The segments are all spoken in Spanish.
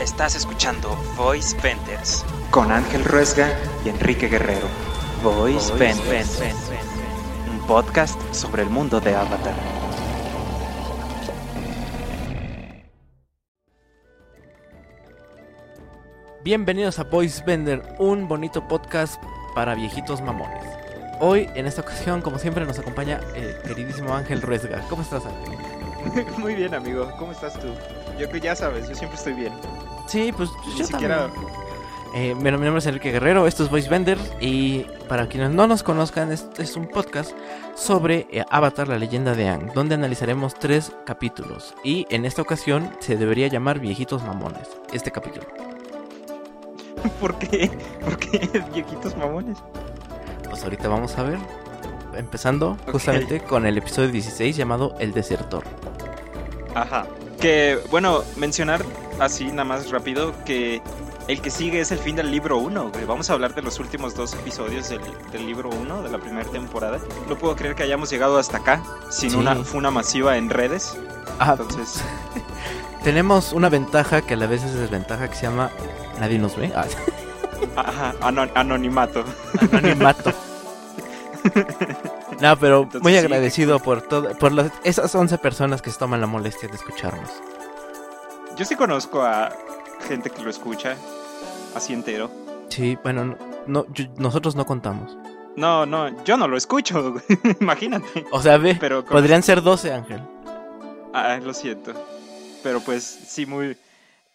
Estás escuchando Voice Vendors con Ángel Ruesga y Enrique Guerrero. Voice Vendors, un podcast sobre el mundo de Avatar. Bienvenidos a Voice Vender, un bonito podcast para viejitos mamones. Hoy, en esta ocasión, como siempre, nos acompaña el queridísimo Ángel Ruesga. ¿Cómo estás, Ángel? Muy bien, amigo. ¿Cómo estás tú? Yo que ya sabes, yo siempre estoy bien. Sí, pues Ni yo siquiera. también. Eh, mi nombre es Enrique Guerrero, esto es Voice Vender y para quienes no nos conozcan, este es un podcast sobre eh, Avatar, la leyenda de Aang, donde analizaremos tres capítulos y en esta ocasión se debería llamar Viejitos Mamones, este capítulo. ¿Por qué? ¿Por qué viejitos mamones? Pues ahorita vamos a ver, empezando justamente con el episodio 16 llamado El Desertor. Ajá. Que, bueno, mencionar así nada más rápido que el que sigue es el fin del libro 1, güey. Vamos a hablar de los últimos dos episodios del, del libro 1 de la primera temporada. No puedo creer que hayamos llegado hasta acá sin Sí. una funa masiva en redes. Ah, Entonces, tenemos una ventaja que a la vez es desventaja que se llama Nadie nos ve. Ah, ajá, ano- anonimato. anonimato. No, pero Entonces, muy sí. agradecido por todo, por esas 11 personas que se toman la molestia de escucharnos. Yo sí conozco a gente que lo escucha así entero. Sí, bueno, no, no, yo- nosotros no contamos. No, no, yo no lo escucho, imagínate. O sea, ve, Pero con- podrían ser 12, Ángel. Ah, lo siento. Pero pues sí, muy...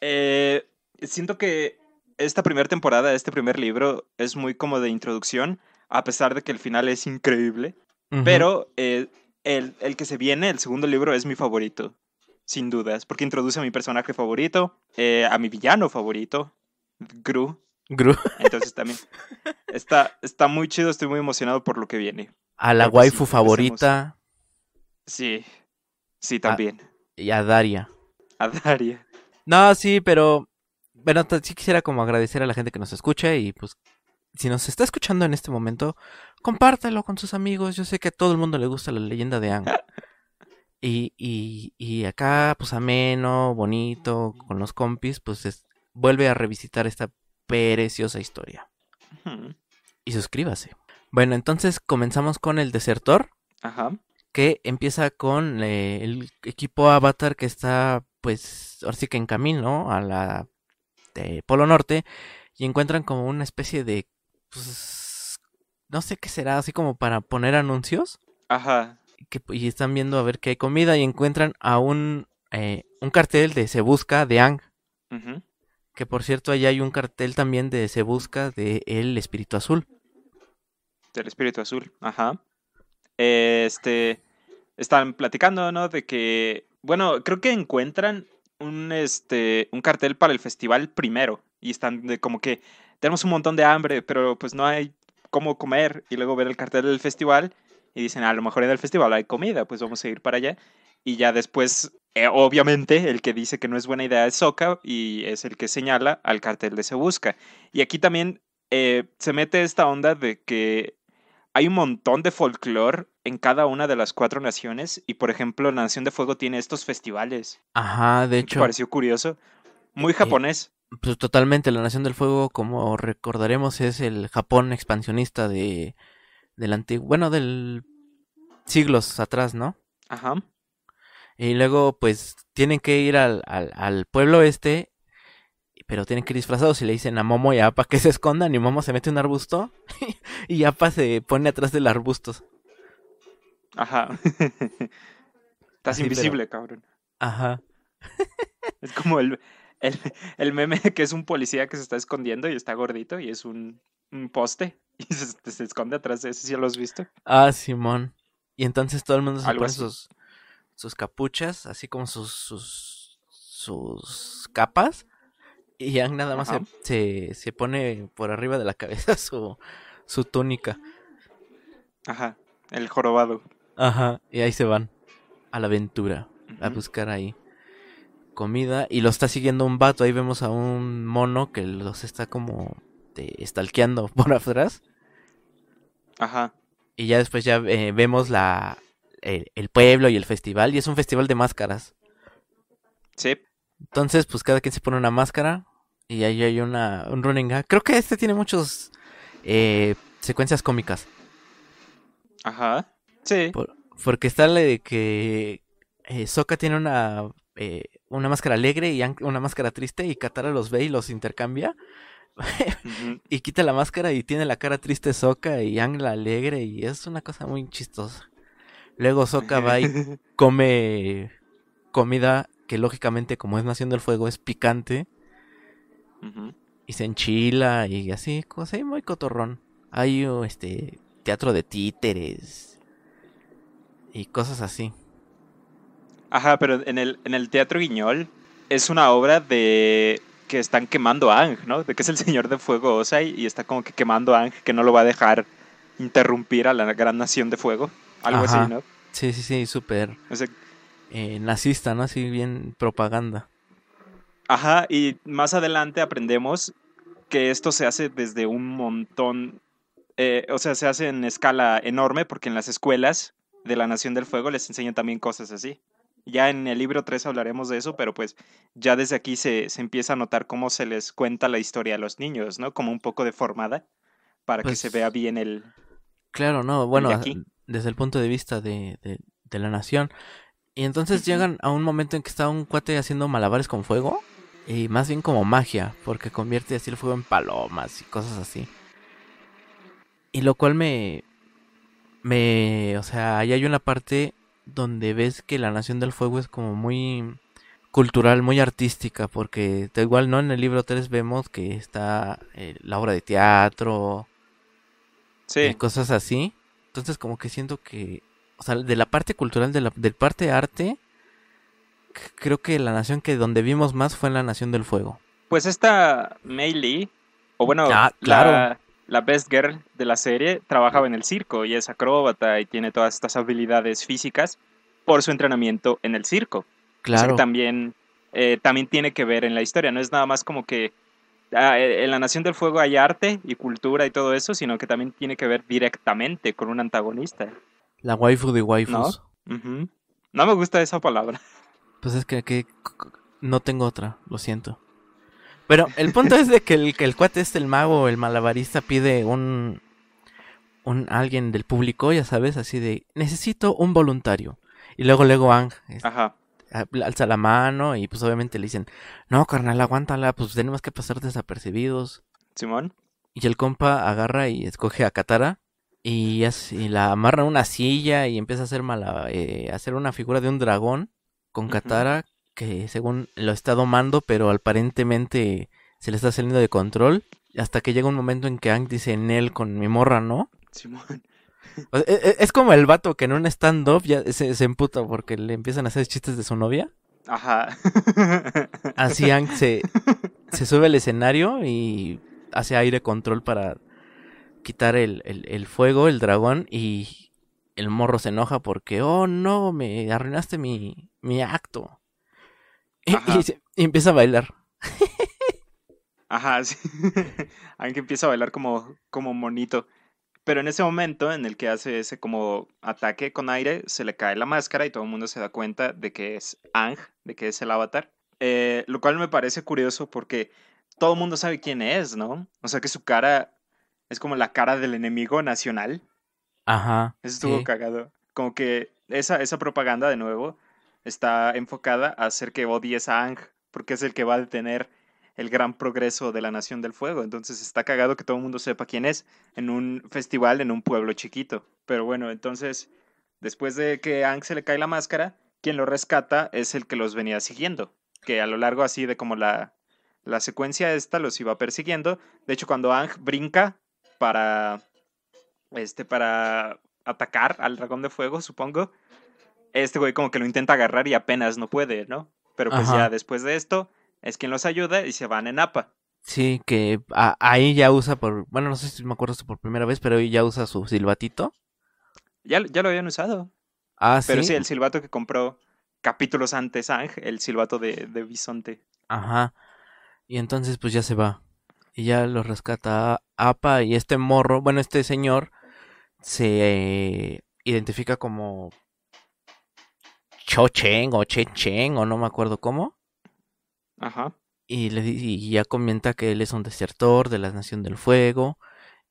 eh, siento que esta primera temporada, este primer libro, es muy como de introducción, a pesar de que el final es increíble. Pero eh, el, el que se viene, el segundo libro, es mi favorito, sin dudas, porque introduce a mi personaje favorito, eh, a mi villano favorito, Gru. Gru, Entonces también está, está muy chido, estoy muy emocionado por lo que viene. a la waifu sí, favorita Sí, sí, también. y a Daria. A Daria. No, sí, pero bueno, sí quisiera como agradecer a la gente que nos escucha y pues si nos está escuchando en este momento, compártelo con sus amigos. Yo sé que a todo el mundo le gusta la leyenda de Aang. Y, y, y acá, pues ameno, bonito, con los compis, pues es- vuelve a revisitar esta preciosa historia. Y suscríbase. Bueno, entonces comenzamos con el desertor, Ajá. que empieza con eh, el equipo Avatar que está, pues, ahora sí que en camino a la de Polo Norte y encuentran como una especie de, pues, no sé qué será, así como para poner anuncios Ajá. que, y están viendo a ver qué hay comida y encuentran a un, eh, un cartel de Se Busca de Ang, Ujú. que por cierto allá hay un cartel también de Se Busca de El Espíritu Azul. Del espíritu azul. Ajá. Este. Están platicando, ¿no? De que. Bueno, creo que encuentran un este. un cartel para el festival primero. Y están de como que. Tenemos un montón de hambre, pero pues no hay cómo comer. Y luego ver el cartel del festival. Y dicen, a lo mejor en el festival hay comida, pues vamos a ir para allá. Y ya después, eh, obviamente, el que dice que no es buena idea es Soka y es el que señala al cartel de Se Busca. Y aquí también eh, se mete esta onda de que hay un montón de folclore en cada una de las cuatro naciones. Y por ejemplo, la Nación de Fuego tiene estos festivales. Ajá, de ¿Te hecho, pareció curioso? Muy japonés. Pues totalmente la Nación del Fuego, como recordaremos, es el Japón expansionista de del antiguo, bueno, del siglos atrás, ¿no? Ajá. Y luego, pues, tienen que ir al, al, al pueblo este, pero tienen que ir disfrazados y le dicen a Momo y a Appa que se escondan y Momo se mete en un arbusto y Appa se pone atrás del arbusto. Ajá. Estás Así, pero- invisible, cabrón. Ajá. Es como el, el, el meme que es un policía que se está escondiendo y está gordito y es un, un poste y se, se esconde atrás de ese. ¿Sí lo has visto? Ah, Simón. Y entonces todo el mundo se pone sus, sus capuchas, así como sus, sus, sus capas. Y ya nada más se, se, se pone por arriba de la cabeza su, su túnica. Ajá. El jorobado. Ajá. Y ahí se van a la aventura, a buscar ahí comida. Y lo está siguiendo un vato. Ahí vemos a un mono que los está como stalkeando por atrás. Ajá. Y ya después ya eh, vemos la el, el pueblo y el festival. Y es un festival de máscaras. Sí. Entonces, pues cada quien se pone una máscara y ahí hay una, un running gag. Creo que este tiene muchos eh, secuencias cómicas. Ajá. Sí. Por- porque está la de que eh, Sokka tiene una, eh, una máscara alegre y una máscara triste y Katara los ve y los intercambia. Y quita la máscara y tiene la cara triste Sokka y Aang la alegre y es una cosa muy chistosa. Luego Sokka va y come comida que lógicamente como es Nación del Fuego es picante y se enchila y así, cosas ahí muy cotorrón. Hay este teatro de títeres y cosas así. Ajá, pero en el, en el Teatro Guiñol es una obra de que están quemando a Ang, ¿no? De que es el señor de fuego Osai y está como que quemando a Ang, que no lo va a dejar interrumpir a la gran nación de fuego. Algo Ajá. así, ¿no? Sí, sí, sí, súper O sea, eh, nazista, ¿no? Así bien propaganda. Ajá, y más adelante aprendemos que esto se hace desde un montón, eh, o sea, se hace en escala enorme porque en las escuelas de la Nación del Fuego les enseñan también cosas así. Ya en el libro 3 hablaremos de eso, pero pues ya desde aquí se, se empieza a notar cómo se les cuenta la historia a los niños, ¿no? Como un poco deformada para que Pues se vea bien el... Claro, no, bueno, de aquí. desde el punto de vista de, de, de la nación. Y entonces llegan a un momento en que está un cuate haciendo malabares con fuego. Y más bien como magia, porque convierte así el fuego en palomas y cosas así. Y lo cual me... Me... O sea, ahí hay una parte donde ves que la Nación del Fuego es como muy cultural, muy artística, porque da igual, ¿no? En el libro 3 vemos que está eh, la obra de teatro, Sí, y cosas así. Entonces como que siento que, o sea, de la parte cultural, de la del parte arte, creo que la nación que donde vimos más fue en la Nación del Fuego. pues esta Mei Lee, o bueno, Ah, claro. la, la best girl de la serie, trabajaba en el circo y es acróbata y tiene todas estas habilidades físicas por su entrenamiento en el circo. O sea que Claro, también, eh, también tiene que ver en la historia, no es nada más como que ah, eh, en la Nación del Fuego hay arte y cultura y todo eso, sino que también tiene que ver directamente con un antagonista. la waifu de waifus. Ujú. No me gusta esa palabra. Pues es que, que no tengo otra, lo siento. Pero el punto es de que el, que el cuate este, el mago, el malabarista, pide un, un alguien del público, ya sabes, así de, necesito un voluntario. Y luego, luego Ang Ajá. alza la mano y pues obviamente le dicen, no, carnal, aguántala, pues tenemos que pasar desapercibidos. Simón. Y el compa agarra y escoge a Katara y, así, y la amarra a una silla y empieza a hacer, mala, eh, a hacer una figura de un dragón con. Katara que según lo está domando, pero aparentemente se le está saliendo de control. Hasta que llega un momento en que Ang dice Nel con mi morra, ¿no? Simón. O sea, e- e- es como el vato que en un stand-up ya se, se emputa porque le empiezan a hacer chistes de su novia. Ajá. Así Ang se, se sube al escenario y hace aire control para quitar el, el- el fuego, el dragón, y el morro se enoja porque, oh no, me arruinaste mi, mi acto. Y, se- y empieza a bailar. Ajá, sí. Aunque empieza a bailar como, como monito. Pero en ese momento en el que hace ese como ataque con aire, se le cae la máscara y todo el mundo se da cuenta de que es Ang, de que es el avatar. Eh, lo cual me parece curioso porque todo el mundo sabe quién es, ¿no? O sea que su cara es como la cara del enemigo nacional. Ajá. Eso estuvo sí. cagado. Como que esa, esa propaganda, de nuevo, está enfocada a hacer que odies a Ang, porque es el que va a detener el gran progreso de la Nación del Fuego. Entonces está cagado que todo el mundo sepa quién es en un festival en un pueblo chiquito. Pero bueno, entonces, después de que Ang se le cae la máscara, quien lo rescata es el que los venía siguiendo. Que a lo largo así de como la, la secuencia esta los iba persiguiendo. De hecho, cuando Ang brinca para este, para atacar al dragón de fuego, supongo. Este güey como que lo intenta agarrar y apenas no puede, ¿no? Pero pues Ajá. ya después de esto es quien los ayuda y se van en APA. Sí, que a- ahí ya usa por, bueno, no sé si me acuerdo esto por primera vez, pero ahí ya usa su silbatito. Ya, ya lo habían usado. Ah, Pero sí. sí, el silbato que compró capítulos antes Ang, el silbato de, de bisonte. Ajá. Y entonces pues ya se va. Y ya lo rescata Apa y este morro, bueno, este señor se eh, identifica como Cho Cheng o Che Cheng o no me acuerdo cómo. Ajá. Y, le, y ya comenta que él es un desertor de la Nación del Fuego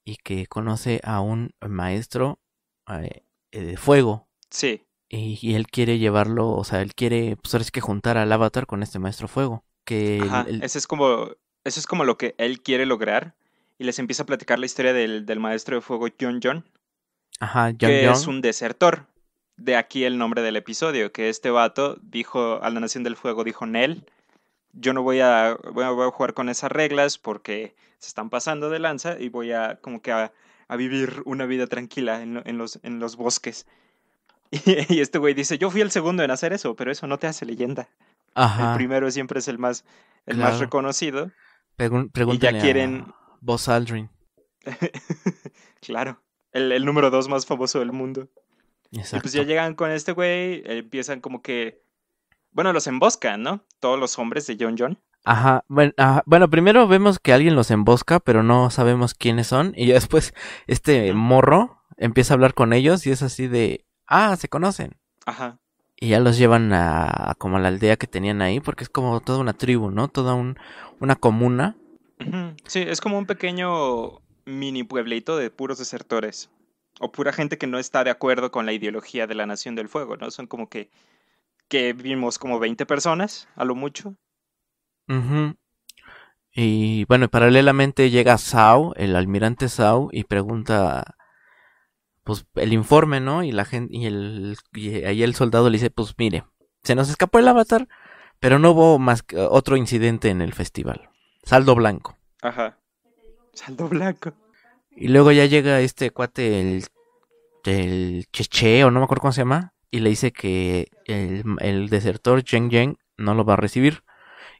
y que conoce a un maestro eh, eh, de fuego. Sí. Y, y él quiere llevarlo, o sea, él quiere, pues que juntar al avatar con este maestro fuego. Que Ajá. Ese es como, eso es como lo que él quiere lograr. Y les empieza a platicar la historia del, del maestro de fuego John John, ajá, Young que es un desertor. De aquí el nombre del episodio, que este vato dijo a la Nación del Fuego, dijo Nel, yo no voy a, voy a, voy a jugar con esas reglas porque se están pasando de lanza y voy a como que a, a vivir una vida tranquila en, lo- en los, en los bosques. Y, y este güey dice, yo fui el segundo en hacer eso, pero eso no te hace leyenda. El primero siempre es el más, el más reconocido. Pregun- pregúntale quieren- a Buzz Aldrin. claro, el, el número dos más famoso del mundo. Y pues ya llegan con este güey, empiezan como que, bueno, los emboscan, ¿no? Todos los hombres de John John. Ajá, bueno, ajá, bueno, primero vemos que alguien los embosca, pero no sabemos quiénes son. Y ya después este morro empieza a hablar con ellos y es así de, ah, se conocen. Ajá. Y ya los llevan a, como a la aldea que tenían ahí, porque es como toda una tribu, ¿no? Toda un, una comuna. Sí, es como un pequeño mini pueblito de puros desertores. O pura gente que no está de acuerdo con la ideología de la Nación del Fuego, ¿no? Son como que, que vimos como 20 personas, a lo mucho. Ujú. Y bueno, paralelamente llega Sao, el almirante Sao, y pregunta, pues, el informe, ¿no? Y la gente, y el, y ahí el soldado le dice, pues, mire, se nos escapó el avatar, pero no hubo más que otro incidente en el festival. Saldo blanco. Ajá. Saldo blanco. Y luego ya llega este cuate, el, el Cheche, o no me acuerdo cómo se llama, y le dice que el, el desertor Zheng Zheng no lo va a recibir.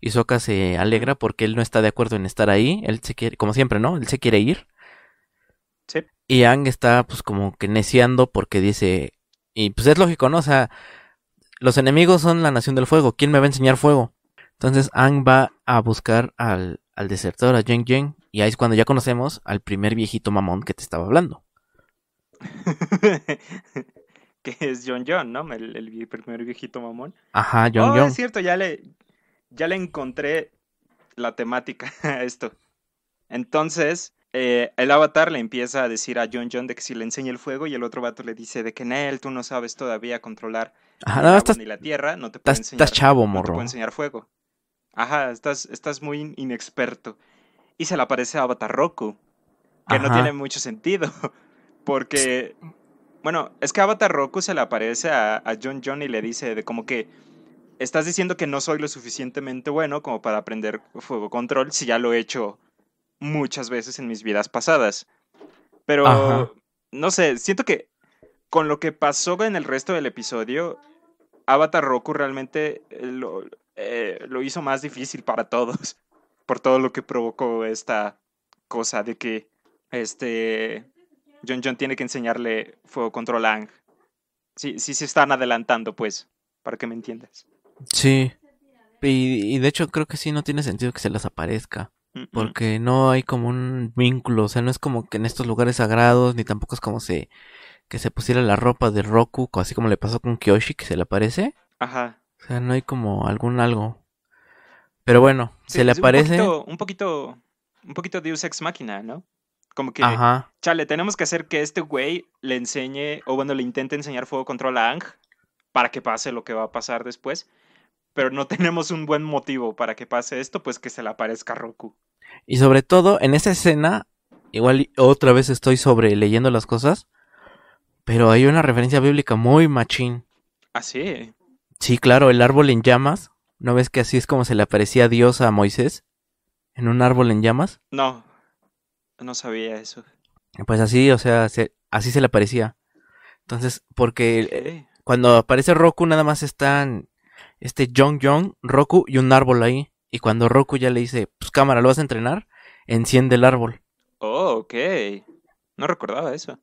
Y Sokka se alegra porque él no está de acuerdo en estar ahí. Él se quiere, como siempre, ¿no? Él se quiere ir. Sí. Y Ang está pues como que neciando porque dice, y pues es lógico, ¿no? O sea, los enemigos son la nación del fuego. ¿Quién me va a enseñar fuego? Entonces Ang va a buscar al, al desertor, a Zheng Zheng. Y ahí es cuando ya conocemos al primer viejito mamón que te estaba hablando. que es John John, ¿no? El, el primer viejito mamón. Ajá, John oh, John. es cierto, ya le, ya le encontré la temática a esto. Entonces, eh, el avatar le empieza a decir a John John de que si le enseña el fuego y el otro vato le dice de que Nel, tú no sabes todavía controlar Ajá, no, el agua estás, ni la tierra, no te puedo estás, enseñar, estás chavo, no te puedo enseñar fuego. Ajá, estás, estás muy in- inexperto. Y se le aparece a Avatar Roku, que no tiene mucho sentido, porque, bueno, es que Avatar Roku se le aparece a, a John John y le dice de como que estás diciendo que no soy lo suficientemente bueno como para aprender fuego control si ya lo he hecho muchas veces en mis vidas pasadas. Pero, Ajá. no sé, siento que con lo que pasó en el resto del episodio, Avatar Roku realmente eh, lo, eh, lo hizo más difícil para todos. Por todo lo que provocó esta cosa de que este John John tiene que enseñarle fuego control a Aang. Sí, sí se están adelantando, pues, para que me entiendas. Sí. Y, y de hecho creo que sí no tiene sentido que se les aparezca. Mm, mm. Porque no hay como un vínculo. O sea, no es como que en estos lugares sagrados, ni tampoco es como se que se pusiera la ropa de Roku, así como le pasó con Kyoshi, que se le aparece. Ajá. O sea, no hay como algún algo. Pero bueno, Sí, se le aparece. Un poquito, un poquito, un poquito Deus Ex Machina, ¿no? Como que, Ajá. chale, tenemos que hacer que este güey le enseñe, o bueno, le intente enseñar fuego control a Ang para que pase lo que va a pasar después. Pero no tenemos un buen motivo para que pase esto, pues que se le aparezca Roku. Y sobre todo, en esa escena, igual otra vez estoy sobre leyendo las cosas. Pero hay una referencia bíblica muy machín. Así. Sí, claro, el árbol en llamas. ¿No ves que así es como se le aparecía Dios a Moisés? En un árbol en llamas. No, no sabía eso. Pues así, o sea, se- así se le aparecía. Entonces, porque eh, cuando aparece Roku nada más están este Jong Jong, Roku y un árbol ahí. Y cuando Roku ya le dice, pues cámara, ¿lo vas a entrenar? Enciende el árbol. Oh, ok. No recordaba eso.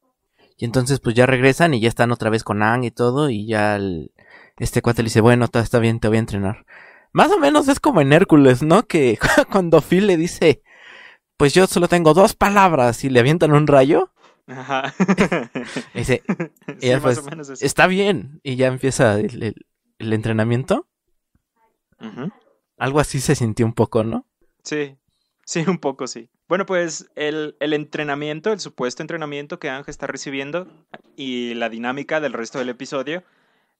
Y entonces pues ya regresan y ya están otra vez con Ang y todo. Y ya el- este cuate le dice, bueno, está, está bien, te voy a entrenar. Más o menos es como en Hércules, ¿no? Que cuando Phil le dice, pues yo solo tengo dos palabras y le avientan un rayo. Ajá. y dice, sí, ya, más pues, o menos eso. está bien. Y ya empieza el, el- el entrenamiento. Algo así se sintió un poco, ¿no? Sí, sí, un poco sí. Bueno, pues el, el entrenamiento, el supuesto entrenamiento que Ángel está recibiendo y la dinámica del resto del episodio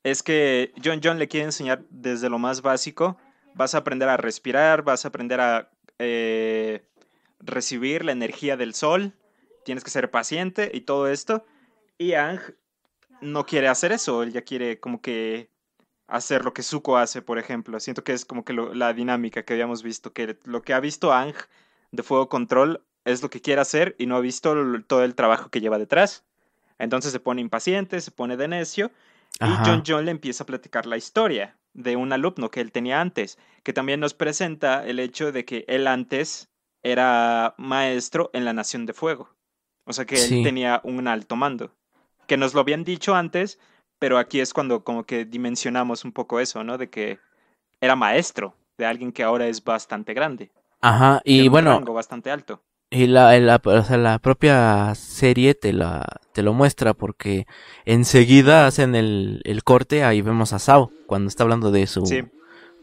es que John John le quiere enseñar desde lo más básico. Vas a aprender a respirar, vas a aprender a eh, recibir la energía del sol, tienes que ser paciente y todo esto. Y Ang no quiere hacer eso, él ya quiere como que hacer lo que Zuko hace, por ejemplo. Siento que es como que lo- la dinámica que habíamos visto, que lo que ha visto Ang de Fuego Control es lo que quiere hacer y no ha visto todo el trabajo que lleva detrás. Entonces se pone impaciente, se pone de necio y. John John le empieza a platicar la historia de un alumno que él tenía antes, que también nos presenta el hecho de que él antes era maestro en la Nación de Fuego. O sea que él Sí. tenía un alto mando. Que nos lo habían dicho antes, pero aquí es cuando como que dimensionamos un poco eso, ¿no? De que era maestro de alguien que ahora es bastante grande. Ajá, y un bueno, rango bastante alto. Y la, la, o sea, la propia serie te la, te lo muestra porque enseguida hacen el, el corte, ahí vemos a Sao cuando está hablando de su Sí,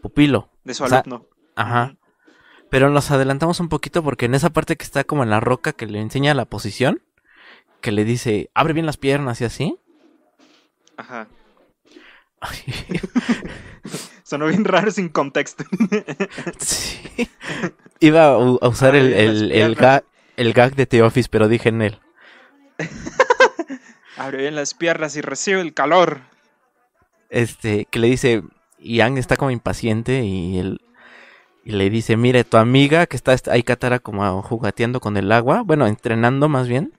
pupilo. de su o sea, alumno. Ajá. Pero nos adelantamos un poquito porque en esa parte que está como en la roca que le enseña la posición, que le dice, abre bien las piernas y así. Ajá. Sonó bien raro sin contexto. sí. Iba a, usar el, las el, el, piernas. gag, el gag de The Office, pero dije en él. Abre bien las piernas y recibe el calor. Este, que le dice, y Ang está como impaciente y él y le dice, mire, tu amiga que está ahí Katara como jugateando con el agua, bueno, entrenando más bien.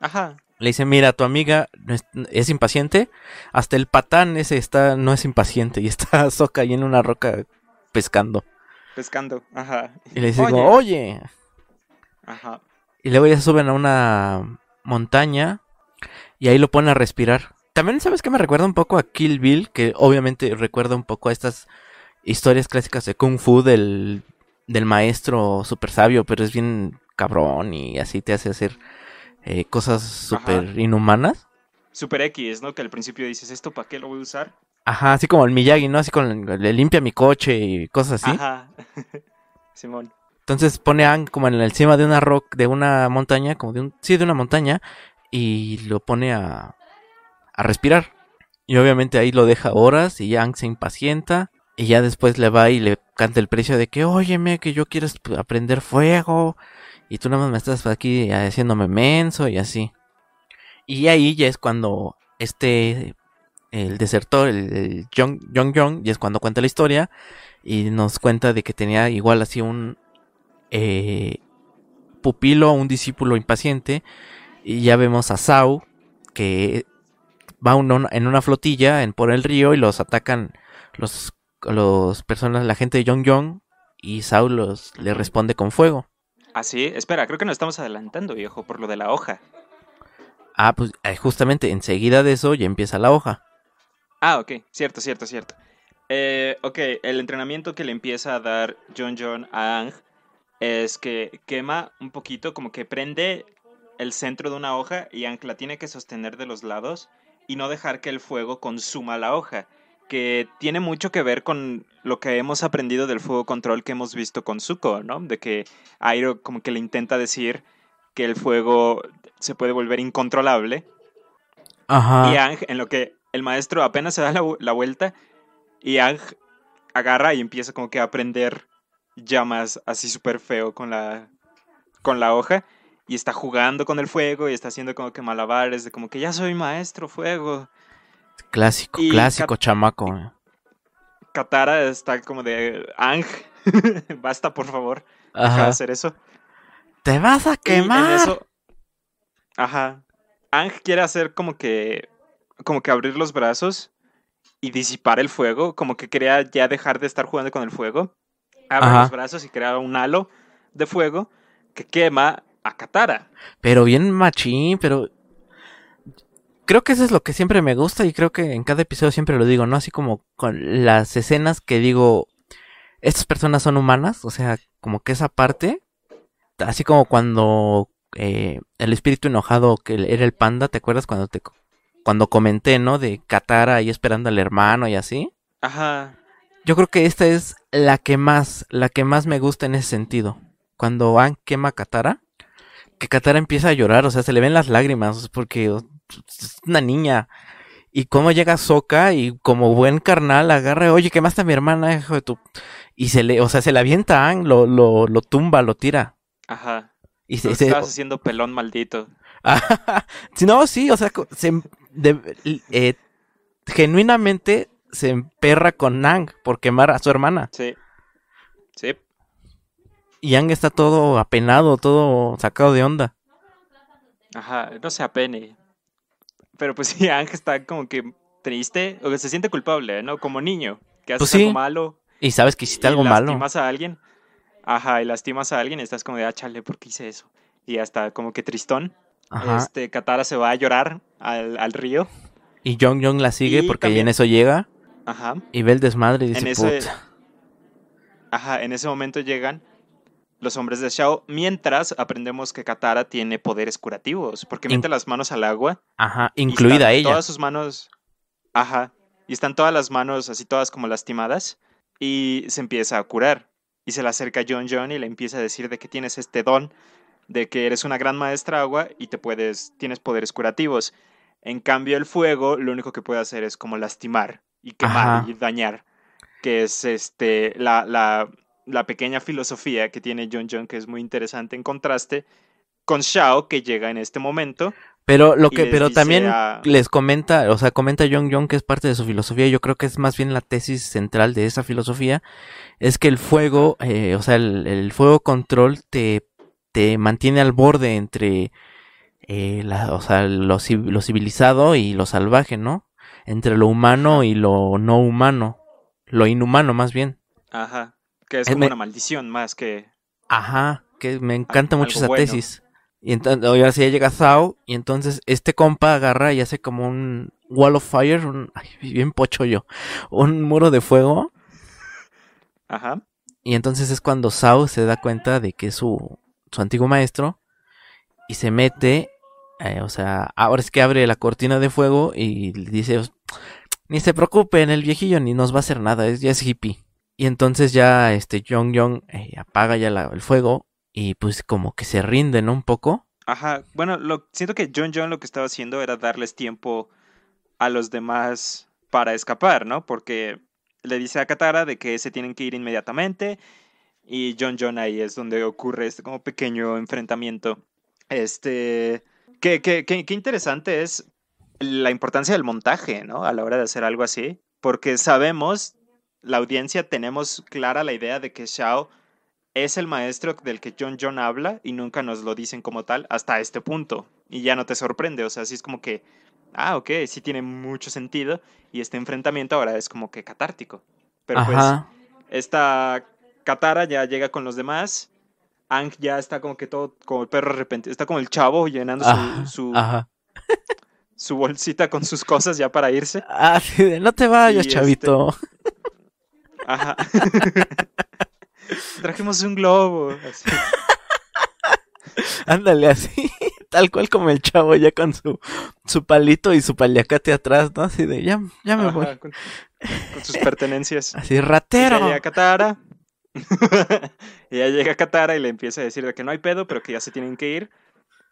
Ajá. Le dice, mira, tu amiga es, es impaciente, hasta el patán ese está, no es impaciente y está Soca ahí en una roca pescando. Pescando. Ajá. Y le dice, Oye. como, oye. Ajá. Y luego ya suben a una montaña y ahí lo pone a respirar. También, ¿sabes qué me recuerda un poco a Kill Bill? Que obviamente recuerda un poco a estas historias clásicas de Kung Fu del, del maestro super sabio, pero es bien cabrón y así te hace hacer eh, cosas súper inhumanas. Super X, ¿no? Que al principio dices, ¿esto para qué lo voy a usar? Ajá, así como el Miyagi, ¿no? Así con le limpia mi coche y cosas así. Ajá. Simón. Entonces pone a Aang como en el encima de una rock, de una montaña, como de un, sí, de una montaña, y lo pone a, a respirar. Y obviamente ahí lo deja horas y Aang se impacienta. Y ya después le va y le canta el precio de que, óyeme, que yo quiero aprender fuego. Y tú nada más me estás aquí haciéndome menso y así. Y ahí ya es cuando este, el desertor, el, Jong Jong Jong, ya es cuando cuenta la historia. Y nos cuenta de que tenía igual así un, eh, pupilo, un discípulo impaciente. Y ya vemos a Sao, que va uno en una flotilla en, por el río y los atacan los, los personas, la gente de Yong Yong. Y Sao los, le responde con fuego. Ah, sí. Espera, creo que nos estamos adelantando, viejo, por lo de la hoja. Ah, pues eh, justamente enseguida de eso ya empieza la hoja. Ah, ok. Cierto, cierto, cierto. Eh, ok, el entrenamiento que le empieza a dar John John a Ang es que quema un poquito, como que prende el centro de una hoja y Ang la tiene que sostener de los lados y no dejar que el fuego consuma la hoja. Que tiene mucho que ver con lo que hemos aprendido del fuego control que hemos visto con Zuko, ¿no? De que Airo como que le intenta decir que el fuego se puede volver incontrolable Ajá. y Ang, en lo que el maestro apenas se da la, la vuelta, y Ang agarra y empieza como que a prender llamas así súper feo con la, con la hoja. Y está jugando con el fuego y está haciendo como que malabares de como que ya soy maestro fuego. Clásico, y clásico Kat- chamaco. eh. Katara está como de Ang, basta por favor, deja de Ajá. hacer eso. Te vas a Y en quemar. eso, ajá. Ang quiere hacer como que, como que abrir los brazos y disipar el fuego, como que quería ya dejar de estar jugando con el fuego. Abre Ajá. los brazos y crea un halo de fuego que quema a Katara. Pero bien machín, pero creo que eso es lo que siempre me gusta y creo que en cada episodio siempre lo digo, ¿no? Así como con las escenas que digo, estas personas son humanas, o sea, como que esa parte, así como cuando eh, el espíritu enojado que era el panda, ¿te acuerdas cuando te cuando comenté, ¿no? De Katara ahí esperando al hermano y así. Ajá. yo creo que esta es la que más, la que más me gusta en ese sentido. Cuando Aang quema a Katara, que Katara empieza a llorar, o sea, se le ven las lágrimas, porque es una niña. Y cómo llega Soka y como buen carnal agarra, oye, quemaste a mi hermana, hijo de tu... Y se le, o sea, se le avienta a Aang, lo, lo, lo tumba, lo tira. Ajá. Y Se, Estás haciendo pelón maldito. Sí, no, sí, o sea, se, de- eh, genuinamente se emperra con Aang por quemar a su hermana. Sí. Sí. Y Aang está todo apenado, todo sacado de onda. Ajá. No se apene. Pero pues sí, Ángel está como que triste. O que se siente culpable, ¿no? Como niño. Que haces Pues sí. algo malo. Y sabes que hiciste y algo malo. lastimas a alguien. Ajá, y lastimas a alguien y estás como de, ah, chale, ¿por qué hice eso? Y hasta como que tristón. Ajá. Este, Katara se va a llorar al, al río. Y Jong Jong la sigue Y porque también- en eso llega Ajá. y ve el desmadre y dice, En ese, "Puta". ajá, en ese momento llegan los hombres de Shao, mientras aprendemos que Katara tiene poderes curativos, porque In- mete las manos al agua. Ajá, y incluida están ella. Todas sus manos, ajá, y están todas las manos así todas como lastimadas, y se empieza a curar. Y se le acerca a John John y le empieza a decir de que tienes este don, de que eres una gran maestra agua y te puedes, tienes poderes curativos. En cambio, el fuego lo único que puede hacer es como lastimar y quemar Ajá. y dañar, que es este la, la, la pequeña filosofía que tiene John John, que es muy interesante en contraste con Shao, que llega en este momento. Pero lo que, pero también a- les comenta, o sea, comenta Jong Jong que es parte de su filosofía. Yo creo que es más bien la tesis central de esa filosofía. Es que el fuego, eh, o sea, el, el fuego control te, te mantiene al borde entre eh, la, o sea, lo, civ- lo civilizado y lo salvaje, ¿no? Entre lo humano y lo no humano. Lo inhumano, más bien. Ajá. Que es Eh, como me- una maldición más que. Ajá, que me encanta mucho esa bueno. tesis. Y entonces, ahora sí llega Zhao, y entonces este compa agarra y hace como un wall of fire, un, ay, bien pocho yo, un muro de fuego, Ajá. y entonces es cuando Zhao se da cuenta de que su, su antiguo maestro, y se mete, eh, o sea, ahora es que abre la cortina de fuego y dice, ni se preocupen, el viejillo ni nos va a hacer nada, es, ya es hippie. Y entonces ya este Jong Jong eh, apaga ya el fuego y pues como que se rinde, ¿no? Un poco. Ajá. Bueno, lo, siento que John John lo que estaba haciendo era darles tiempo a los demás para escapar, ¿no? Porque le dice a Katara de que se tienen que ir inmediatamente. Y John John ahí es donde ocurre este como pequeño enfrentamiento. Este. Qué, qué, qué, qué interesante es la importancia del montaje, ¿no? A la hora de hacer algo así. Porque sabemos, la audiencia tenemos clara la idea de que Shao es el maestro del que John John habla y nunca nos lo dicen como tal hasta este punto. Y ya no te sorprende, o sea, sí es como que, ah, ok, sí tiene mucho sentido y este enfrentamiento ahora es como que catártico. Pero Ajá. pues esta Katara ya llega con los demás. Ang ya está como que todo como el perro arrepentido. Está como el chavo llenando su, Ajá. su, Ajá. su bolsita con sus cosas ya para irse. Ah, sí, de, no te vayas, Y, chavito. Ajá. Trajimos un globo. así. Ándale así, tal cual como el chavo ya con su, su palito y su paliacate atrás, ¿no? Así de, ya, ya me Ajá, voy. con, con sus pertenencias. Así, ratero. Katara. y ya llega Katara y le empieza a decir de que no hay pedo, pero que ya se tienen que ir.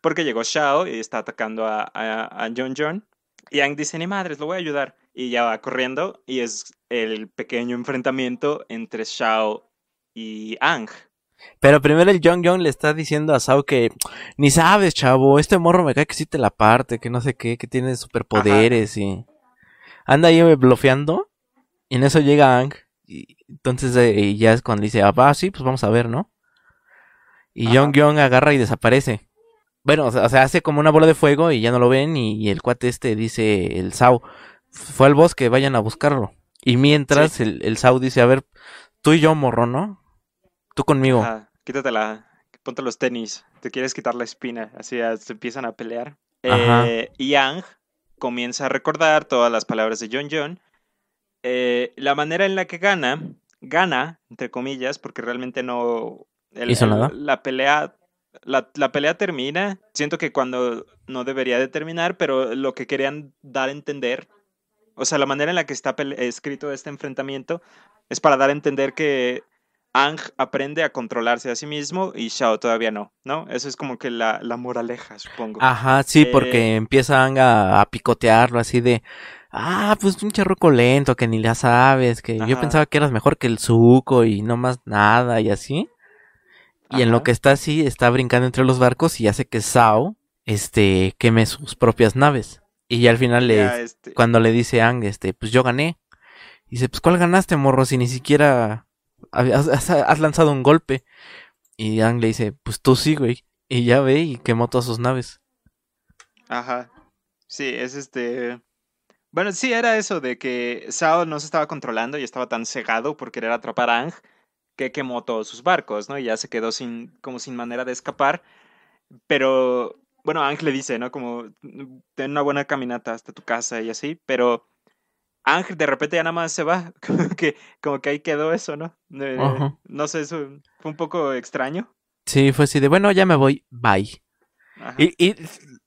Porque llegó Shao y está atacando a, a, a John John. Y Ang dice, ni madres, lo voy a ayudar. Y ya va corriendo. Y es el pequeño enfrentamiento entre Shao y Ang. Pero primero el Jong Jong le está diciendo a Sao que ni sabes, chavo, este morro me cae que sí te la parte, que no sé qué, que tiene superpoderes y anda ahí blofeando. Y en eso llega Ang. Y entonces eh, ya es cuando dice, ah, va, sí, pues vamos a ver, ¿no? Y. Jong Jong agarra y desaparece. Bueno, o sea, hace como una bola de fuego y ya no lo ven. Y, y el cuate este dice, el Sao, fue al bosque, vayan a buscarlo. Y mientras Sí. el, el Sao dice, a ver, tú y yo, morro, ¿no? Tú conmigo. Ajá, quítate la, ponte los tenis, te quieres quitar la espina, así ya se empiezan a pelear. Eh, y Ang comienza a recordar todas las palabras de John John. Eh, la manera en la que gana, gana, entre comillas, porque realmente no... el- ¿Hizo el- nada? La pelea, la, la pelea termina, siento que cuando no debería de terminar, pero lo que querían dar a entender O sea, la manera en la que está escrito este enfrentamiento es para dar a entender que Ang aprende a controlarse a sí mismo y Shao todavía no, ¿no? Eso es como que la, la moraleja, supongo. Ajá, sí, porque Eh, empieza Ang a, a picotearlo así de, ah, pues un charroco lento que ni la sabes, que yo pensaba que eras mejor que el Zuko y no más nada y así. Y en lo que está así, está brincando entre los barcos y hace que Sao, este, queme sus propias naves. Y ya al final le, ya, este, cuando le dice a Ang, este, pues yo gané. Y dice, pues ¿cuál ganaste, morro? Si ni siquiera has, has- has lanzado un golpe. Y Ang le dice, pues tú sí, güey. Y ya ve y quemó todas sus naves. Ajá. Sí, es este. Bueno, sí, era eso de que Sao no se estaba controlando y estaba tan cegado por querer atrapar a Ang que quemó todos sus barcos, ¿no? Y ya se quedó sin, como sin manera de escapar. Pero, bueno, Ang le dice, ¿no? Como, ten una buena caminata hasta tu casa y así, pero Ang de repente ya nada más se va, como que, como que ahí quedó eso, ¿no? Eh, no sé, eso fue un poco extraño. Sí, fue así de, bueno, ya me voy, bye. Ajá, Y,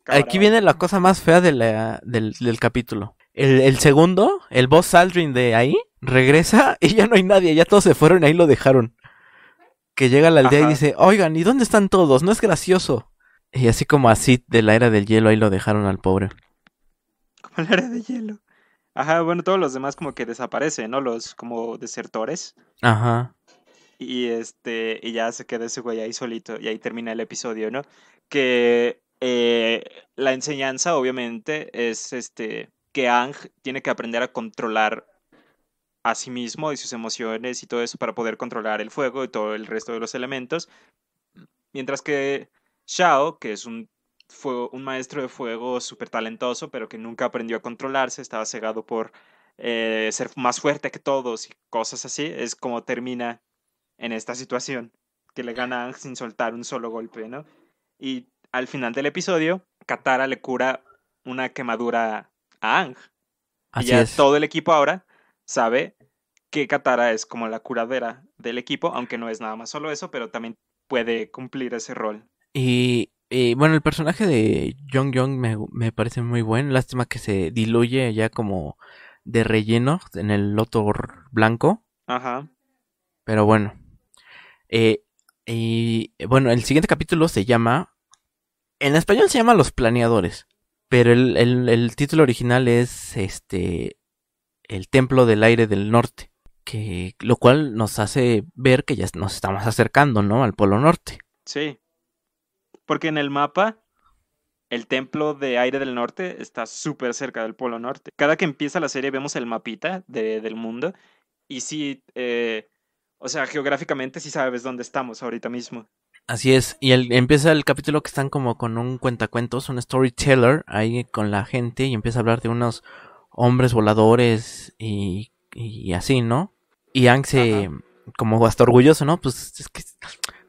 aquí viene la cosa más fea de la- del, del capítulo. El, el segundo, el boss Aldrin de ahí, regresa y ya no hay nadie, ya todos se fueron y ahí lo dejaron. Que llega a la aldea Ajá. y dice, oigan, ¿y dónde están todos? No es gracioso. Y así como así de la era del hielo, ahí lo dejaron al pobre. Como la era de hielo. Ajá, bueno, todos los demás como que desaparecen, ¿no? Los como desertores. Ajá. Y este, y ya se queda ese güey ahí solito. Y ahí termina el episodio, ¿no? Que eh, la enseñanza, obviamente, es este que Ang tiene que aprender a controlar a sí mismo y sus emociones y todo eso para poder controlar el fuego y todo el resto de los elementos. Mientras que Shao, que es un, un maestro de fuego súper talentoso, pero que nunca aprendió a controlarse, estaba cegado por eh, ser más fuerte que todos y cosas así, es como termina en esta situación, que le gana Ang sin soltar un solo golpe, ¿no? Y al final del episodio, Katara le cura una quemadura a Ang. Y Así ya es. todo el equipo ahora sabe que Katara es como la curadera del equipo, aunque no es nada más solo eso, pero también puede cumplir ese rol. Y, y, bueno, el personaje de Young Young me, me parece muy buen. Lástima que se diluye ya como de relleno en el loto blanco. Ajá. Pero bueno. Eh, y bueno, el siguiente capítulo se llama. En español se llama Los Planeadores. Pero el, el- el título original es este. El Templo del Aire del Norte. Que, lo cual nos hace ver que ya nos estamos acercando, ¿no? Al Polo Norte. Sí. Porque en el mapa, el templo de aire del norte está súper cerca del polo norte. Cada que empieza la serie vemos el mapita de- del mundo y sí, eh, o sea, geográficamente sí sabes dónde estamos ahorita mismo. Así es, y el- empieza el capítulo que están como con un cuentacuentos, un storyteller ahí con la gente y empieza a hablar de unos hombres voladores y, y así, ¿no? Y Ang se, Ajá. como hasta orgulloso, ¿no? Pues es que,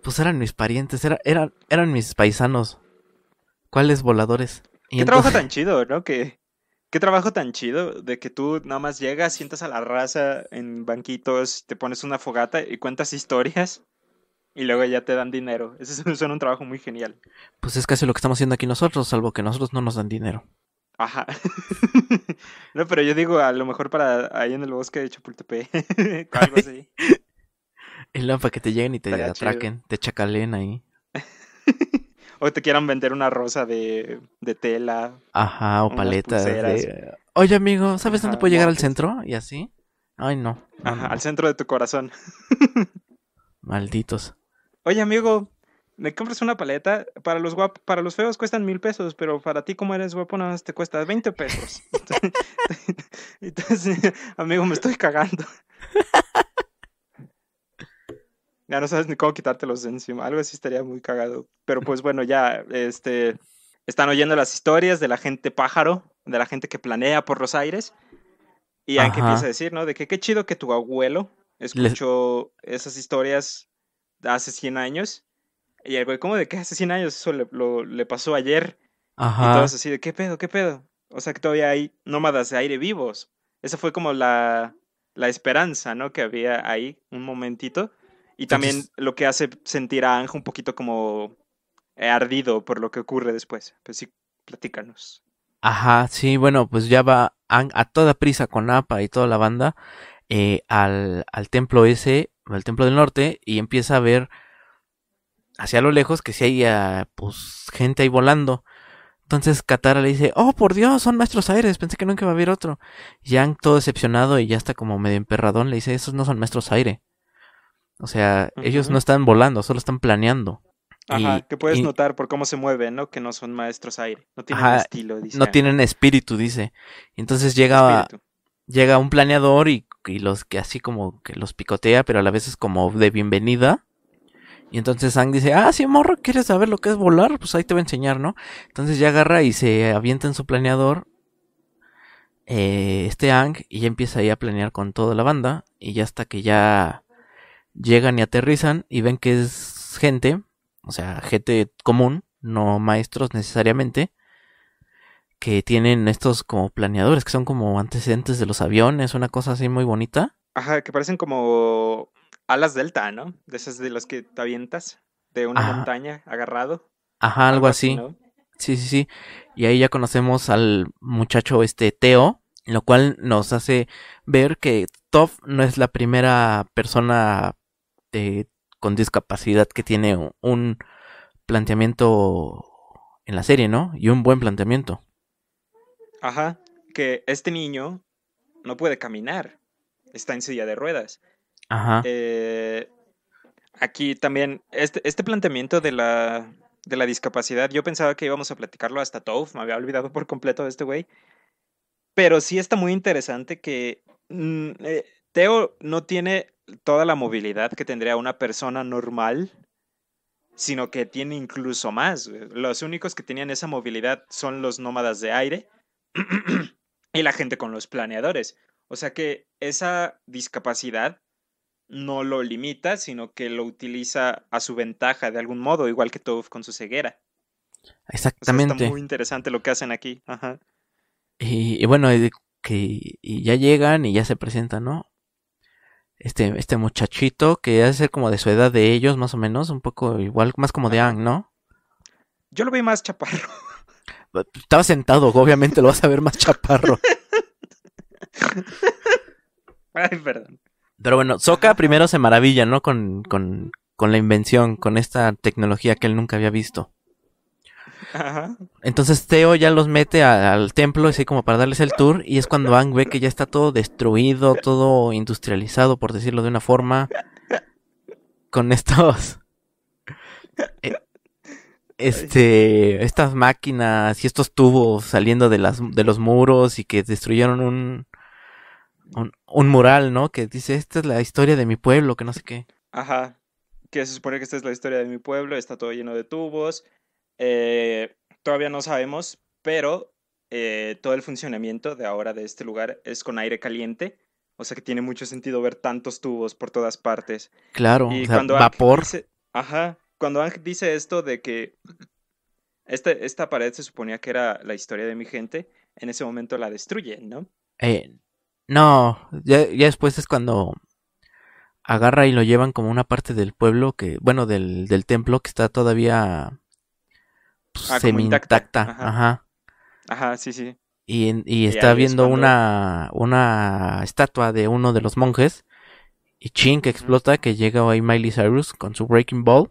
pues eran mis parientes, era, eran, eran mis paisanos. ¿Cuáles voladores? Y Qué trabajo tan chido, ¿no? Que, qué trabajo tan chido de que tú nada más llegas, sientas a la raza en banquitos, te pones una fogata y cuentas historias y luego ya te dan dinero. Ese es- suena un trabajo muy genial. Pues es casi lo que estamos haciendo aquí nosotros, salvo que nosotros no nos dan dinero. Ajá. No, pero yo digo, a lo mejor para ahí en el bosque de Chapultepec, algo así. Luego para que te lleguen y te Estaría chido. atraquen, te chacalen ahí. O te quieran vender una rosa de, de tela. Ajá, o paletas. de, Oye, amigo, ¿sabes dónde puedo llegar al centro? Y así. Ay, no. no, Ajá, no, al centro de tu corazón. Malditos. Oye, amigo, ¿me compras una paleta? Para los guap para los feos cuestan mil pesos, pero para ti, como eres guapo, nada más te cuesta 20 pesos. Entonces, amigo, me estoy cagando. Ya no sabes ni cómo quitártelos de encima. Algo así estaría muy cagado. Pero pues bueno, ya, este, están oyendo las historias de la gente pájaro, de la gente que planea por los aires. Y hay que empieza a decir, ¿no? De que qué chido que tu abuelo escuchó esas historias hace 100 años. Y el güey, ¿cómo de qué hace 100 años? Eso le, lo- le pasó ayer. Y Ajá. todos así de, ¿qué pedo, qué pedo? O sea que todavía hay nómadas de aire vivos. Esa fue como la, la esperanza, ¿no? Que había ahí un momentito. Y también Entonces- lo que hace sentir a Anjo un poquito como eh, ardido por lo que ocurre después. Pues sí, platícanos. Ajá, sí, bueno, pues ya va Ang a toda prisa con Appa y toda la banda eh, al, al templo ese, al templo del norte, y empieza a ver hacia lo lejos que si hay ah, pues gente ahí volando. Entonces Katara le dice, oh por Dios, son maestros aires, pensé que nunca iba a haber otro. Yang todo decepcionado y ya está como medio emperradón, le dice, esos no son maestros aire. O sea, ellos no están volando, solo están planeando. Ajá, Y- que puedes y notar por cómo se mueven, ¿no? Que no son maestros aire. No tienen Ajá, estilo, dice. no tienen espíritu, dice. Entonces llega, Espíritu. llega un planeador y, y los que así como que los picotea, pero a la vez es como de bienvenida. Y entonces Ang dice, ah, sí, morro, ¿quieres saber lo que es volar? Pues ahí te voy a enseñar, ¿no? Entonces ya agarra y se avienta en su planeador eh, este Ang y ya empieza ahí a planear con toda la banda. Y ya hasta que ya llegan y aterrizan y ven que es gente, o sea, gente común, no maestros necesariamente, que tienen estos como planeadores, que son como antecedentes de los aviones, una cosa así muy bonita. Ajá, que parecen como alas delta, ¿no? De esas de las que te avientas de una Ajá. montaña agarrado. Ajá, algo así. ¿no? Sí, sí, sí. Y ahí ya conocemos al muchacho este Teo, lo cual nos hace ver que Toph no es la primera persona eh, con discapacidad que tiene un planteamiento en la serie, ¿no? Y un buen planteamiento. Ajá, que este niño no puede caminar. Está en silla de ruedas. Ajá. Eh, aquí también, este, este planteamiento de la, de la discapacidad, yo pensaba que íbamos a platicarlo hasta Toph, me había olvidado por completo de este güey. Pero sí está muy interesante que mm, eh, Teo no tiene toda la movilidad que tendría una persona normal, sino que tiene incluso más. Los únicos que tenían esa movilidad son los nómadas de aire y la gente con los planeadores. O sea que esa discapacidad no lo limita, sino que lo utiliza a su ventaja de algún modo, igual que Toph con su ceguera. O sea, Exactamente. está muy interesante lo que hacen aquí. Ajá. Y, y bueno, que, y ya llegan y ya se presentan, ¿no? Este, este muchachito que debe ser como de su edad de ellos, más o menos, un poco igual, más como de. Ang, ¿no? Yo lo vi más chaparro. Estaba sentado, obviamente lo vas a ver más chaparro. Ay, perdón. Pero bueno, Soka primero se maravilla, ¿no? Con, con, con la invención, con esta tecnología que él nunca había visto. Ajá. Entonces Teo ya los mete a- al templo, así como para darles el tour, y es cuando Ang ve que ya está todo destruido, todo industrializado, por decirlo de una forma, con estos... eh, Este, estas máquinas y estos tubos saliendo de las de los muros y que destruyeron un, un un mural, ¿no? Que dice, esta es la historia de mi pueblo, que no sé qué. Ajá. Que se supone que esta es la historia de mi pueblo, está todo lleno de tubos. Eh, todavía no sabemos, pero eh, todo el funcionamiento de ahora de este lugar es con aire caliente. O sea que tiene mucho sentido ver tantos tubos por todas partes. Claro, Y o sea, cuando vapor. dice, ajá, cuando Ang dice esto de que este, esta pared se suponía que era la historia de mi gente, en ese momento la destruyen, ¿no? Eh, no, ya, ya después es cuando agarra y lo llevan como una parte del pueblo que, bueno, del, del templo que está todavía pues, Ah, como intacta, ajá. ajá. Ajá, sí, sí. Y, y Y está es viendo cuando- una, una estatua de uno de los monjes. Y chin, que explota, que llega ahí Miley Cyrus con su Breaking Ball.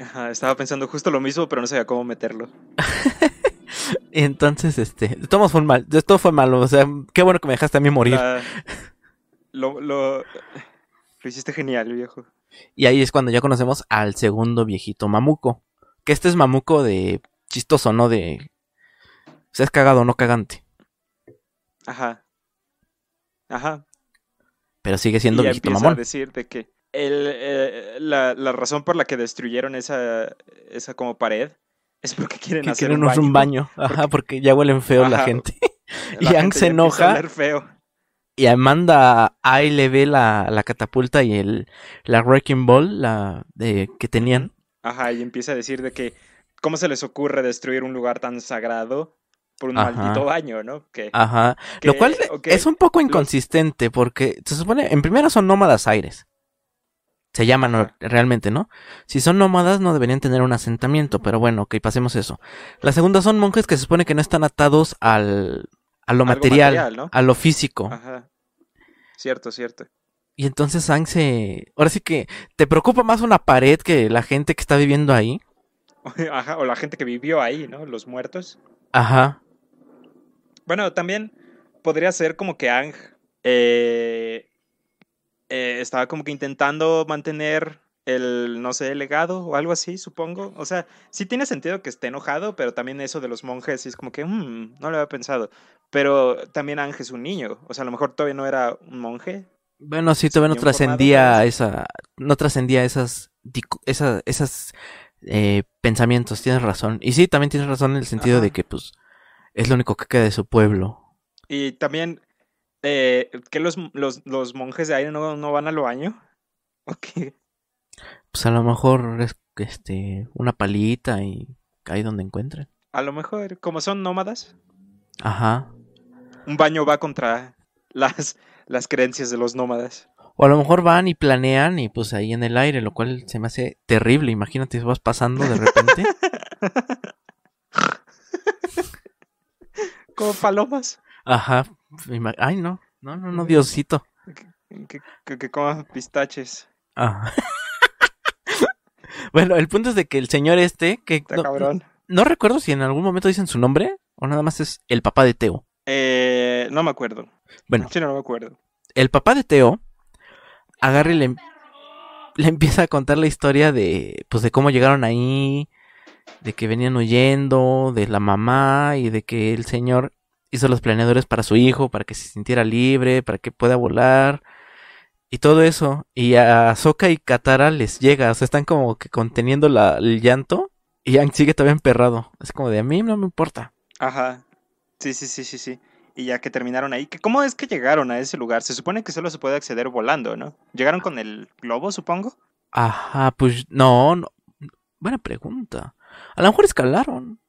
Ajá, estaba pensando justo lo mismo, pero no sabía cómo meterlo. Entonces, este, todo fue mal, todo fue malo, o sea, qué bueno que me dejaste a mí morir. La- lo, lo, lo hiciste genial, viejo. Y ahí es cuando ya conocemos al segundo viejito mamuco. Que este es mamuco de chistoso, ¿no? De... O sea, es cagado, no cagante. Ajá. Ajá. Pero sigue siendo y viejito mamón. a decir de que el, eh, la, la razón por la que destruyeron esa, esa como pared es porque quieren Que hacer quieren un un baño. Ajá, porque ya huelen feo la gente. La y Ang gente se a enoja. feo. Y Amanda ahí le ve la, la catapulta y el la Wrecking Ball la de, que tenían. Ajá, y empieza a decir de que cómo se les ocurre destruir un lugar tan sagrado por un Ajá. maldito baño, ¿no? Que, Ajá. Lo cual es un poco inconsistente porque se supone, en primera son nómadas aires. Se llaman realmente, ¿no? Si son nómadas no deberían tener un asentamiento, pero bueno, ok, pasemos eso. La segunda son monjes que se supone que no están atados al, a lo Algo material, material, ¿no? a lo físico. Ajá. Cierto, cierto. Y entonces Ang se... Ahora sí que te preocupa más una pared que la gente que está viviendo ahí. Ajá, o la gente que vivió ahí, ¿no? Los muertos. Ajá. Bueno, también podría ser como que Ang eh, eh, estaba como que intentando mantener el, no sé, el legado o algo así, supongo. O sea, sí tiene sentido que esté enojado, pero también eso de los monjes es como que, "Mm, no lo había pensado. Pero también Ang es un niño. O sea, a lo mejor todavía no era un monje. Bueno, sí, todavía no trascendía esa... No trascendía esas... Esas... esas eh, pensamientos, tienes razón. Y sí, también tienes razón en el sentido de que, pues, es lo único que queda de su pueblo. Y también, eh, que los, los, los monjes de ahí no, no van al baño. Pues a lo mejor es este una palita y ahí donde encuentren. A lo mejor, como son nómadas, Ajá. un baño va contra las, las creencias de los nómadas. O a lo mejor van y planean y pues ahí en el aire, lo cual se me hace terrible. Imagínate vas pasando de repente. Como palomas. Ajá. Ay, no. No, no, no, Diosito. Que, que, que coman pistaches. Ajá. bueno, el punto es de que el señor este, que Está no, cabrón. no recuerdo si en algún momento dicen su nombre o nada más es el papá de Teo. Eh, no me acuerdo. Bueno, Sí, no, no me acuerdo. el papá de Teo agarra y le, le empieza a contar la historia de pues de cómo llegaron ahí, de que venían huyendo, de la mamá y de que el señor hizo los planeadores para su hijo, para que se sintiera libre, para que pueda volar y todo eso. Y a Soka y Katara les llega, o sea, están como que conteniendo la- el llanto y Yang sigue todavía emperrado. Es como de a mí no me importa. Ajá. Sí, sí, sí, sí, sí. Y ya que terminaron ahí, ¿cómo es que llegaron a ese lugar? Se supone que solo se puede acceder volando, ¿no? ¿Llegaron con el globo, supongo? Ajá, pues no, no. Buena pregunta. A lo mejor escalaron.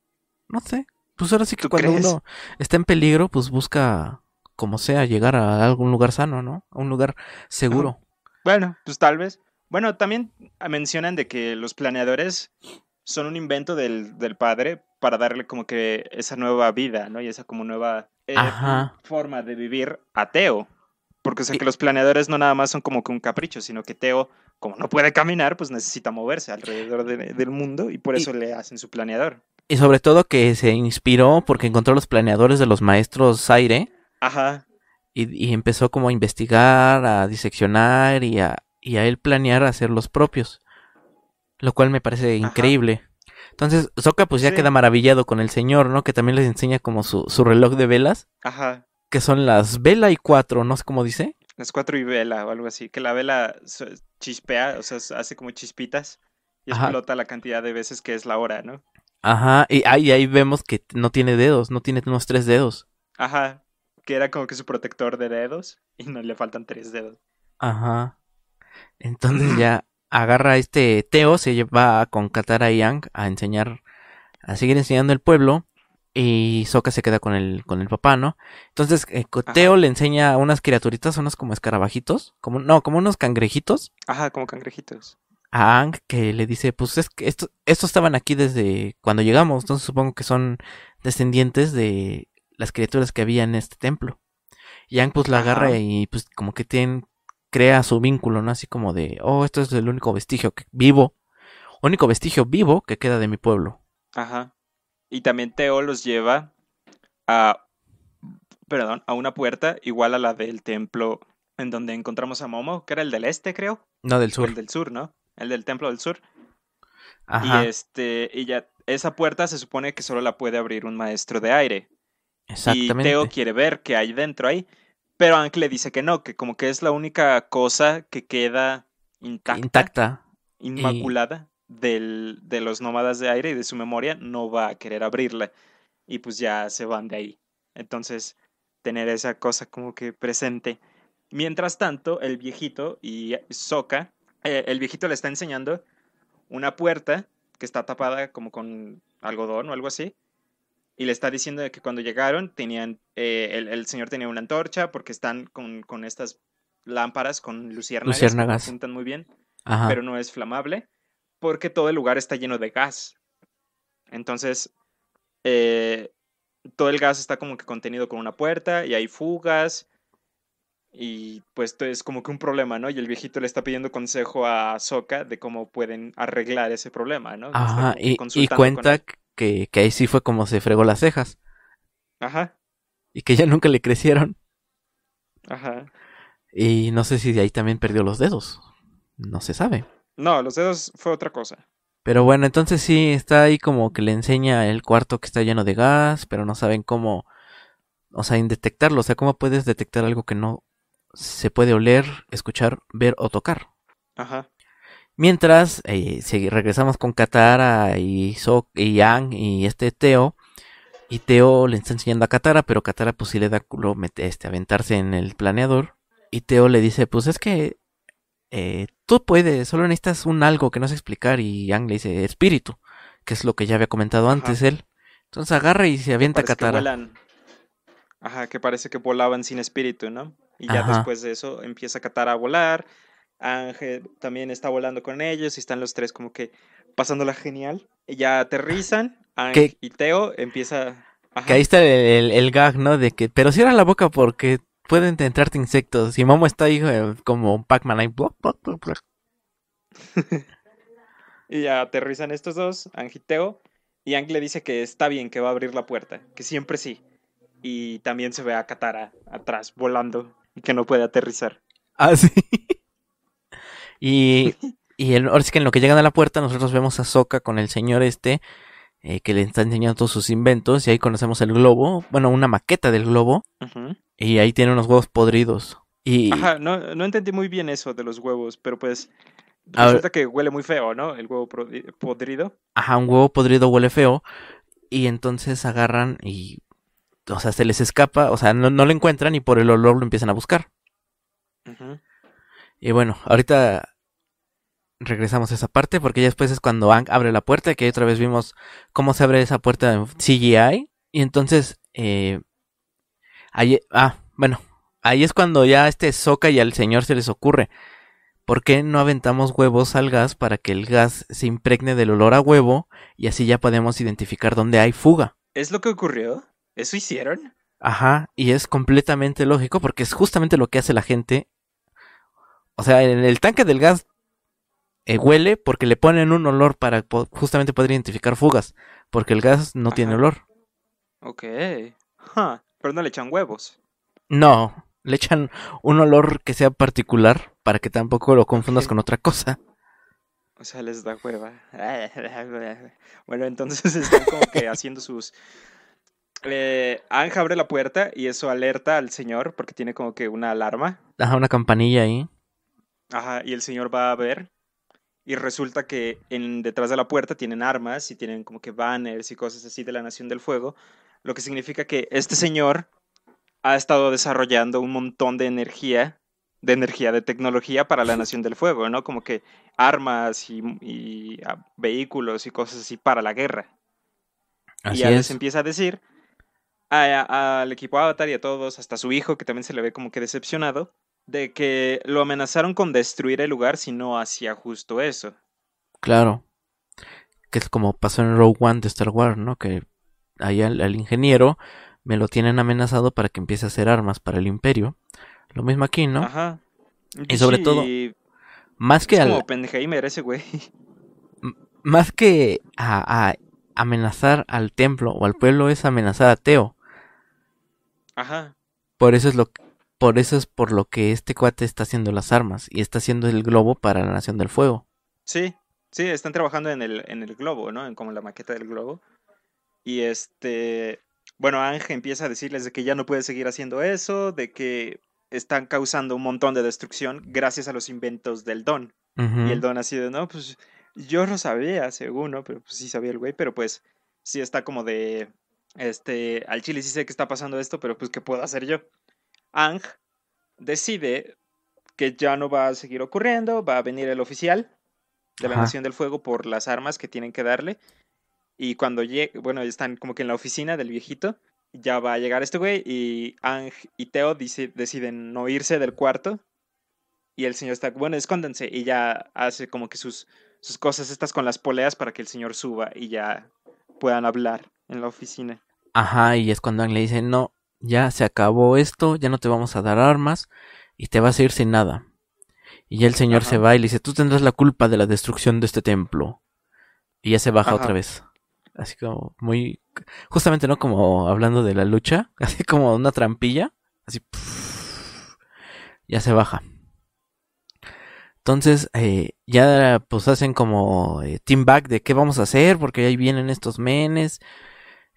No sé. Pues ahora sí que ¿Tú cuando crees? uno está en peligro, pues busca como sea llegar a algún lugar sano, ¿no? A un lugar seguro. Bueno, pues tal vez. Bueno, también mencionan de que los planeadores son un invento del, del padre para darle como que esa nueva vida, ¿no? Y esa como nueva eh, forma de vivir a Teo. Porque o sea que los planeadores no nada más son como que un capricho, sino que Teo, como no puede caminar, pues necesita moverse alrededor de- del mundo y por Y- eso le hacen su planeador. Y sobre todo que se inspiró porque encontró los planeadores de los maestros Aire Ajá. y, y empezó como a investigar, a diseccionar y a, y a él planear hacer los propios. Lo cual me parece Ajá. increíble. Entonces, Sokka pues ya Sí. queda maravillado con el señor, ¿no? Que también les enseña como su, su reloj de velas. Ajá. que son las vela y cuatro, no sé cómo dice. Las cuatro y vela o algo así. Que la vela chispea, o sea, hace como chispitas y Ajá. explota la cantidad de veces que es la hora, ¿no? Ajá, y ahí, ahí vemos que no tiene dedos, no tiene unos tres dedos. Ajá. Que era como que su protector de dedos y no le faltan tres dedos. Ajá. Entonces ya agarra a este Teo, se lleva con Katara y Yang a enseñar, a seguir enseñando el pueblo. Y Sokka se queda con el, con el papá, ¿no? Entonces, eh, Ajá. Teo le enseña a unas criaturitas, unos como escarabajitos, como, no, como unos cangrejitos, Ajá, como cangrejitos. A Ang que le dice, pues es que esto- estos estaban aquí desde cuando llegamos, entonces supongo que son descendientes de las criaturas que había en este templo. Y Ang pues la Ajá. agarra y pues como que tiene, crea su vínculo, ¿no? Así como de, oh, esto es el único vestigio que, vivo, único vestigio vivo que queda de mi pueblo. Ajá. Y también Teo los lleva a, perdón, a una puerta igual a la del templo en donde encontramos a Momo, que era el del este, creo. No del sur. el del sur, ¿no? El del templo del sur. Ajá, Y este, y ya, esa puerta se supone que solo la puede abrir un maestro de aire. Y exactamente. Teo quiere ver qué hay dentro ahí. Pero Ank le dice que no, que como que es la única cosa que queda intacta, Intacta. inmaculada del, de los nómadas de aire y de su memoria, no va a querer abrirla. Y pues ya se van de ahí. Entonces, tener esa cosa como que presente. Mientras tanto, el viejito y Soka, eh, el viejito le está enseñando una puerta que está tapada como con algodón o algo así. Y le está diciendo que cuando llegaron tenían, eh, el, el señor tenía una antorcha porque están con, con estas lámparas con luciérnagas, que Luciérnagas. apuntan muy bien. Ajá. pero no es flamable, porque todo el lugar está lleno de gas. Entonces, eh, todo el gas está como que contenido con una puerta y hay fugas. Y pues esto es como que un problema, ¿no? Y el viejito le está pidiendo consejo a Soka de cómo pueden arreglar ese problema, ¿no? Ajá, y, y cuenta que, que ahí sí fue como se fregó las cejas Ajá, y que ya nunca le crecieron. ajá. Y no sé si de ahí también perdió los dedos. No se sabe. No, los dedos fue otra cosa. Pero bueno, entonces sí, está ahí como que le enseña el cuarto que está lleno de gas, pero no saben cómo, o sea, en detectarlo. O sea, cómo puedes detectar algo que no se puede oler, escuchar, ver o tocar. Ajá. Mientras eh, segui- regresamos con Katara y Sok y Yang y este Teo. Y Teo le está enseñando a Katara, pero Katara pues sí le da culo este, aventarse en el planeador. Y Teo le dice, pues es que eh, tú puedes, solo necesitas un algo que no sé explicar. Y Yang le dice, espíritu, que es lo que ya había comentado Ajá. antes él. Entonces agarra y se avienta a que Katara. Ajá, que parece que volaban sin espíritu, ¿no? Y ya Ajá. después de eso empieza Katara a volar. Ángel también está volando con ellos y están los tres como que pasándola genial. Y ya aterrizan. Ángel y Teo empieza. Ajá. Que ahí está el, el- el gag, ¿no? De que, pero cierra la boca porque pueden entrarte insectos. Y Momo está ahí eh, como Pac-Man ahí. Y ya aterrizan estos dos, Ángel y Teo. Y Ángel le dice que está bien, que va a abrir la puerta. Que siempre sí. Y también se ve a Katara atrás volando y que no puede aterrizar. Ah, sí. y y el- ahora sí que en lo que llegan a la puerta, nosotros vemos a Soka con el señor este, eh, que le está enseñando todos sus inventos. Y ahí conocemos el globo, bueno, una maqueta del globo. Ujú. Y ahí tiene unos huevos podridos. Y Ajá, no, no entendí muy bien eso de los huevos, pero pues A ver. resulta que huele muy feo, ¿no? El huevo prodi- podrido. ajá, un huevo podrido huele feo. Y entonces agarran y. O sea, se les escapa, o sea, no, no lo encuentran y por el olor lo empiezan a buscar. Y bueno, ahorita regresamos a esa parte porque ya después es cuando Ang abre la puerta, que otra vez vimos cómo se abre esa puerta en CGI. Y entonces, eh, ahí, ah, bueno, ahí es cuando ya a este Soca y al señor se les ocurre. ¿Por qué no aventamos huevos al gas para que el gas se impregne del olor a huevo y así ya podemos identificar dónde hay fuga? ¿Es lo que ocurrió? ¿Eso hicieron? Ajá, y es completamente lógico porque es justamente lo que hace la gente. O sea, en el tanque del gas eh, huele porque le ponen un olor para po- justamente poder identificar fugas, porque el gas no tiene olor. Ok. Huh, Pero no le echan huevos. No, le echan un olor que sea particular para que tampoco lo confundas con otra cosa. O sea, les da hueva. Bueno, entonces están como que haciendo sus... Eh, Anja abre la puerta y eso alerta al señor porque tiene como que una alarma. Ajá, una campanilla ahí. Ajá, y el señor va a ver. Y resulta que en, detrás de la puerta tienen armas y tienen como que banners y cosas así de la Nación del Fuego. Lo que significa que este señor ha estado desarrollando un montón de energía, de energía, de tecnología para la Nación del Fuego, ¿no? Como que armas y, y, ah, vehículos y cosas así para la guerra. Así y ya les es. empieza a decir a- a- al equipo Avatar y a todos, hasta su hijo, que también se le ve como que decepcionado, de que lo amenazaron con destruir el lugar si no hacía justo eso. Claro. Que es como pasó en Rogue One de Star Wars, ¿no? Que ahí al, al ingeniero me lo tienen amenazado para que empiece a hacer armas para el imperio. Lo mismo aquí, ¿no? Ajá. Y sobre todo, Más que al, como Penheimer ese güey. más que a, a amenazar al templo o al pueblo es amenazar a Teo. Ajá. Por eso es lo por eso es por lo que este cuate está haciendo las armas y está haciendo el globo para la Nación del Fuego. Sí, sí, están trabajando en el, en el globo, ¿no? En como la maqueta del globo. Y este, bueno, Ángel empieza a decirles de que ya no puede seguir haciendo eso, de que están causando un montón de destrucción gracias a los inventos del Don. Y el Don así de, no, pues yo lo sabía, según, ¿no? Pero pues sí sabía el güey, pero pues sí está como de, este, al chile sí sé que está pasando esto, pero pues ¿qué puedo hacer yo? Ang decide que ya no va a seguir ocurriendo, va a venir el oficial de la Ajá. Nación del Fuego por las armas que tienen que darle. Y cuando llegue, bueno, están como que en la oficina del viejito, ya va a llegar este güey y Ang y Teo dice- deciden no irse del cuarto y el señor está, bueno, escóndanse y ya hace como que sus, sus cosas estas con las poleas para que el señor suba y ya puedan hablar en la oficina. Ajá, y es cuando Ang le dice, no, ya se acabó esto, ya no te vamos a dar armas y te vas a ir sin nada. Y ya el señor se va y le dice, tú tendrás la culpa de la destrucción de este templo. Y ya se baja Ajá. otra vez. Así como muy... Justamente, ¿no? Como hablando de la lucha. Así como una trampilla. Así... Ya se baja. Entonces, eh, ya pues hacen como eh, team back de qué vamos a hacer, porque ahí vienen estos menes.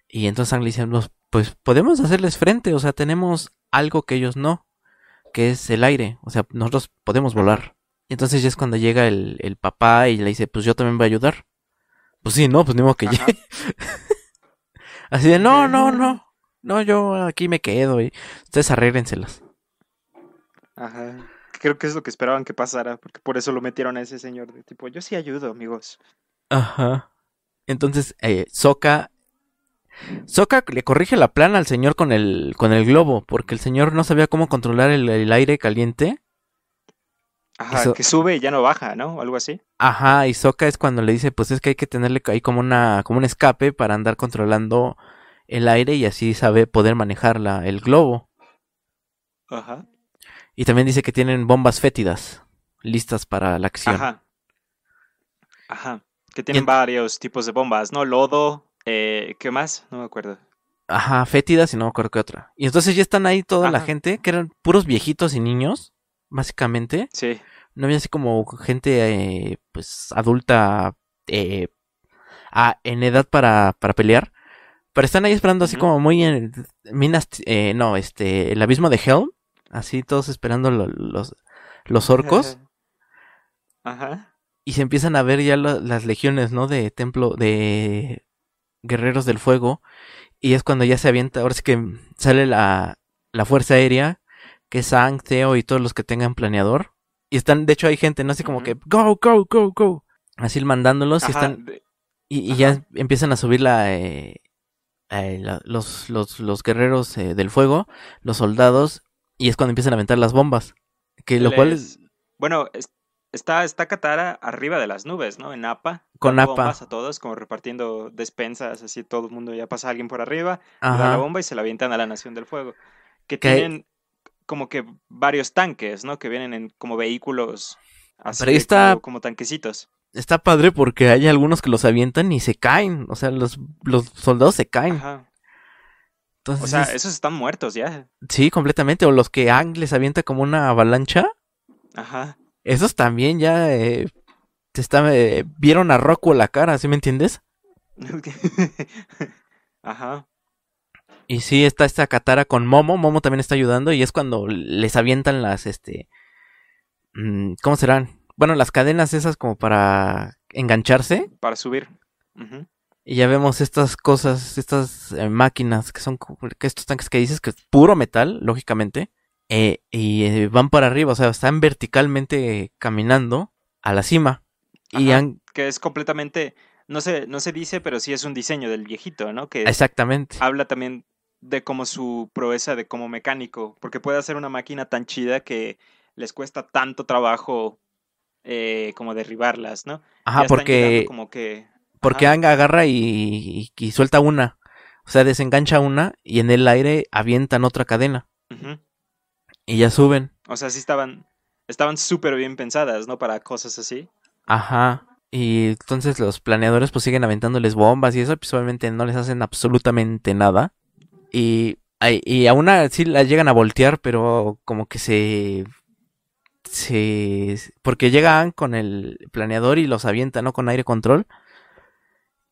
Y entonces Ang le dice, "Nos- pues podemos hacerles frente, o sea, tenemos algo que ellos no, que es el aire, o sea, nosotros podemos volar. Y entonces ya es cuando llega el, el papá y le dice, pues yo también voy a ayudar. Pues sí, no, pues ni modo que Ajá. llegue. Así de, no, no, no, no, yo aquí me quedo y ustedes arréglenselas. Ajá. Creo que es lo que esperaban que pasara, porque por eso lo metieron a ese señor de tipo, yo sí ayudo, amigos. Ajá. Entonces, eh, Sokka. Sokka le corrige la plana al señor con el, con el globo, porque el señor no sabía cómo controlar el, el aire caliente. Ajá, que sube y ya no baja, ¿no? Algo así. Ajá, y Sokka es cuando le dice, pues es que hay que tenerle ahí como una, como un escape para andar controlando el aire y así sabe poder manejar la, el globo. Ajá. Y también dice que tienen bombas fétidas listas para la acción. Ajá. Ajá. Que tienen varios tipos de bombas, ¿no? Lodo, eh, ¿qué más? No me acuerdo. Ajá, fétidas y no me acuerdo qué otra. Y entonces ya están ahí toda la gente, que eran puros viejitos y niños, básicamente. Sí. No había así como gente, eh, pues, adulta, eh, a- en edad para, para pelear. Pero están ahí esperando así como muy en minas, eh, no, este, el abismo de Helm. Así todos esperando lo- los, los orcos. Ajá. y se empiezan a ver ya lo- las legiones, ¿no? De templo, de guerreros del fuego. Y es cuando ya se avienta, ahora sí que sale la, la fuerza aérea, que es Sang, Theo y todos los que tengan planeador. Y están, de hecho hay gente, ¿no? Así como que, go, go, go, go. Así mandándolos y están, de- y, y ya empiezan a subir la, eh, eh, la- los, los, los guerreros eh, del fuego, los soldados, y es cuando empiezan a aventar las bombas. Que lo cual es, Bueno, es- está, está Katara arriba de las nubes, ¿no? En Appa. Con Appa. bombas a todos, como repartiendo despensas, así todo el mundo ya pasa alguien por arriba, da la bomba y se la avientan a la Nación del Fuego. Que tienen como que varios tanques, ¿no? Que vienen en como vehículos así Pero ahí de está- como, como tanquecitos. está padre porque hay algunos que los avientan y se caen. O sea, los, los soldados se caen. Ajá. Entonces, O sea, es- esos están muertos ya. sí, completamente. O los que Ang les avienta como una avalancha. Ajá. Esos también ya eh, te está, eh, vieron a Rocco la cara, ¿sí me entiendes? Ajá. Y sí, está esta Katara con Momo. Momo también está ayudando. Y es cuando les avientan las, este. mm, ¿Cómo serán? Bueno, las cadenas esas como para engancharse. Para subir. Y ya vemos estas cosas, estas eh, máquinas que son que estos tanques que dices que es puro metal, lógicamente. Eh, y eh, van para arriba, o sea, están verticalmente caminando a la cima. Y han- Que es completamente. No se, no se dice, pero sí es un diseño del viejito, ¿no? Que exactamente. habla también de como su proeza de como mecánico, porque puede hacer una máquina tan chida que les cuesta tanto trabajo eh, como derribarlas, ¿no? Ajá, Ya porque como que porque. Ang agarra y, y- y suelta una. O sea, desengancha una y en el aire avientan otra cadena. Ujú. Y ya suben. O sea, sí estaban estaban súper bien pensadas, ¿no? Para cosas así. Ajá. Y entonces los planeadores pues siguen aventándoles bombas y eso, pues obviamente no les hacen absolutamente nada. Y, y aún así las llegan a voltear, pero como que se... se porque llegan con el planeador y los avienta, ¿no? Con aire control.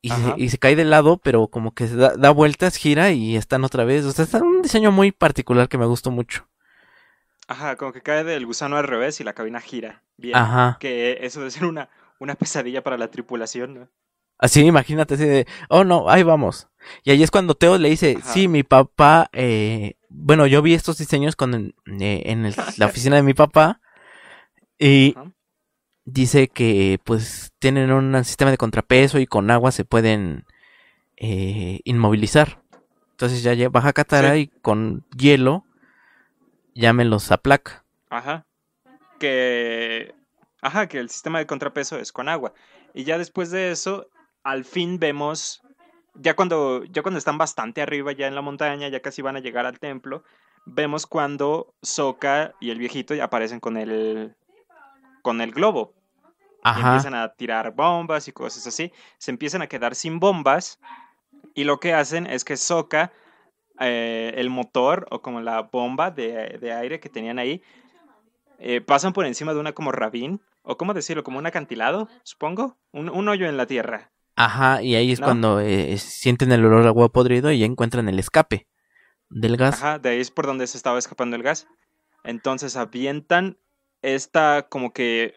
Y se, y se cae de lado, pero como que da, da vueltas, gira y están otra vez. O sea, está un diseño muy particular que me gustó mucho. Ajá, como que cae del gusano al revés y la cabina gira. Bien. Ajá. Que eso debe ser una, una pesadilla para la tripulación, ¿no? Así, imagínate, así de, oh no, ahí vamos. Y ahí es cuando Teo le dice, Ajá. sí, mi papá, eh, bueno, yo vi estos diseños con, eh, en el- la oficina de mi papá y Ajá. dice que pues tienen un sistema de contrapeso y con agua se pueden eh, inmovilizar. Entonces ya baja Katara Sí. y con hielo ya me los aplaca. Ajá. que, ajá, que el sistema de contrapeso es con agua. Y ya después de eso, al fin vemos, ya cuando, ya cuando están bastante arriba, ya en la montaña, ya casi van a llegar al templo, vemos cuando Soka y el viejito ya aparecen con el, con el globo. Y Ajá. empiezan a tirar bombas y cosas así. Se empiezan a quedar sin bombas. Y lo que hacen es que Soka, eh, el motor o como la bomba de, de aire que tenían ahí, eh, pasan por encima de una como rabín. O cómo decirlo, como un acantilado, supongo. Un, un hoyo en la tierra. Ajá, y ahí es ¿No? cuando eh, sienten el olor a huevo podrido y ya encuentran el escape del gas. Ajá, de ahí es por donde se estaba escapando el gas. Entonces avientan esta como que...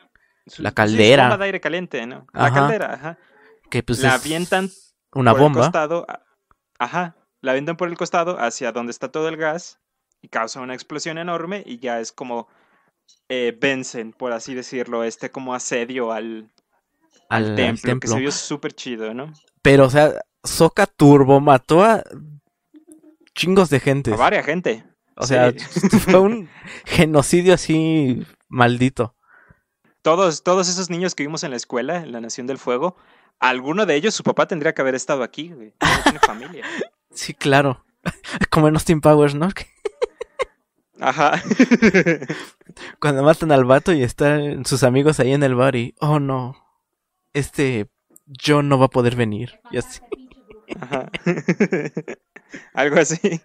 La caldera. de aire caliente, ¿no? La Ajá. caldera, ajá. Que pues la es avientan una por el bomba. costado, a- ajá, la avientan por el costado hacia donde está todo el gas y causa una explosión enorme y ya es como eh, vencen, por así decirlo, este como asedio al, al al, templo, que se vio súper chido, ¿no? Pero, o sea, Soca Turbo mató a chingos de gente. A varias gente. O sea, Sí. fue un genocidio así maldito. Todos, todos esos niños que vimos en la escuela, en la Nación del Fuego, alguno de ellos, su papá tendría que haber estado aquí, güey. No tiene familia. Sí, claro. Como en Austin Powers, ¿no? Ajá. Cuando matan al vato y están sus amigos ahí en el bar y, oh no, este John no va a poder venir. Y así. Ajá. Algo así.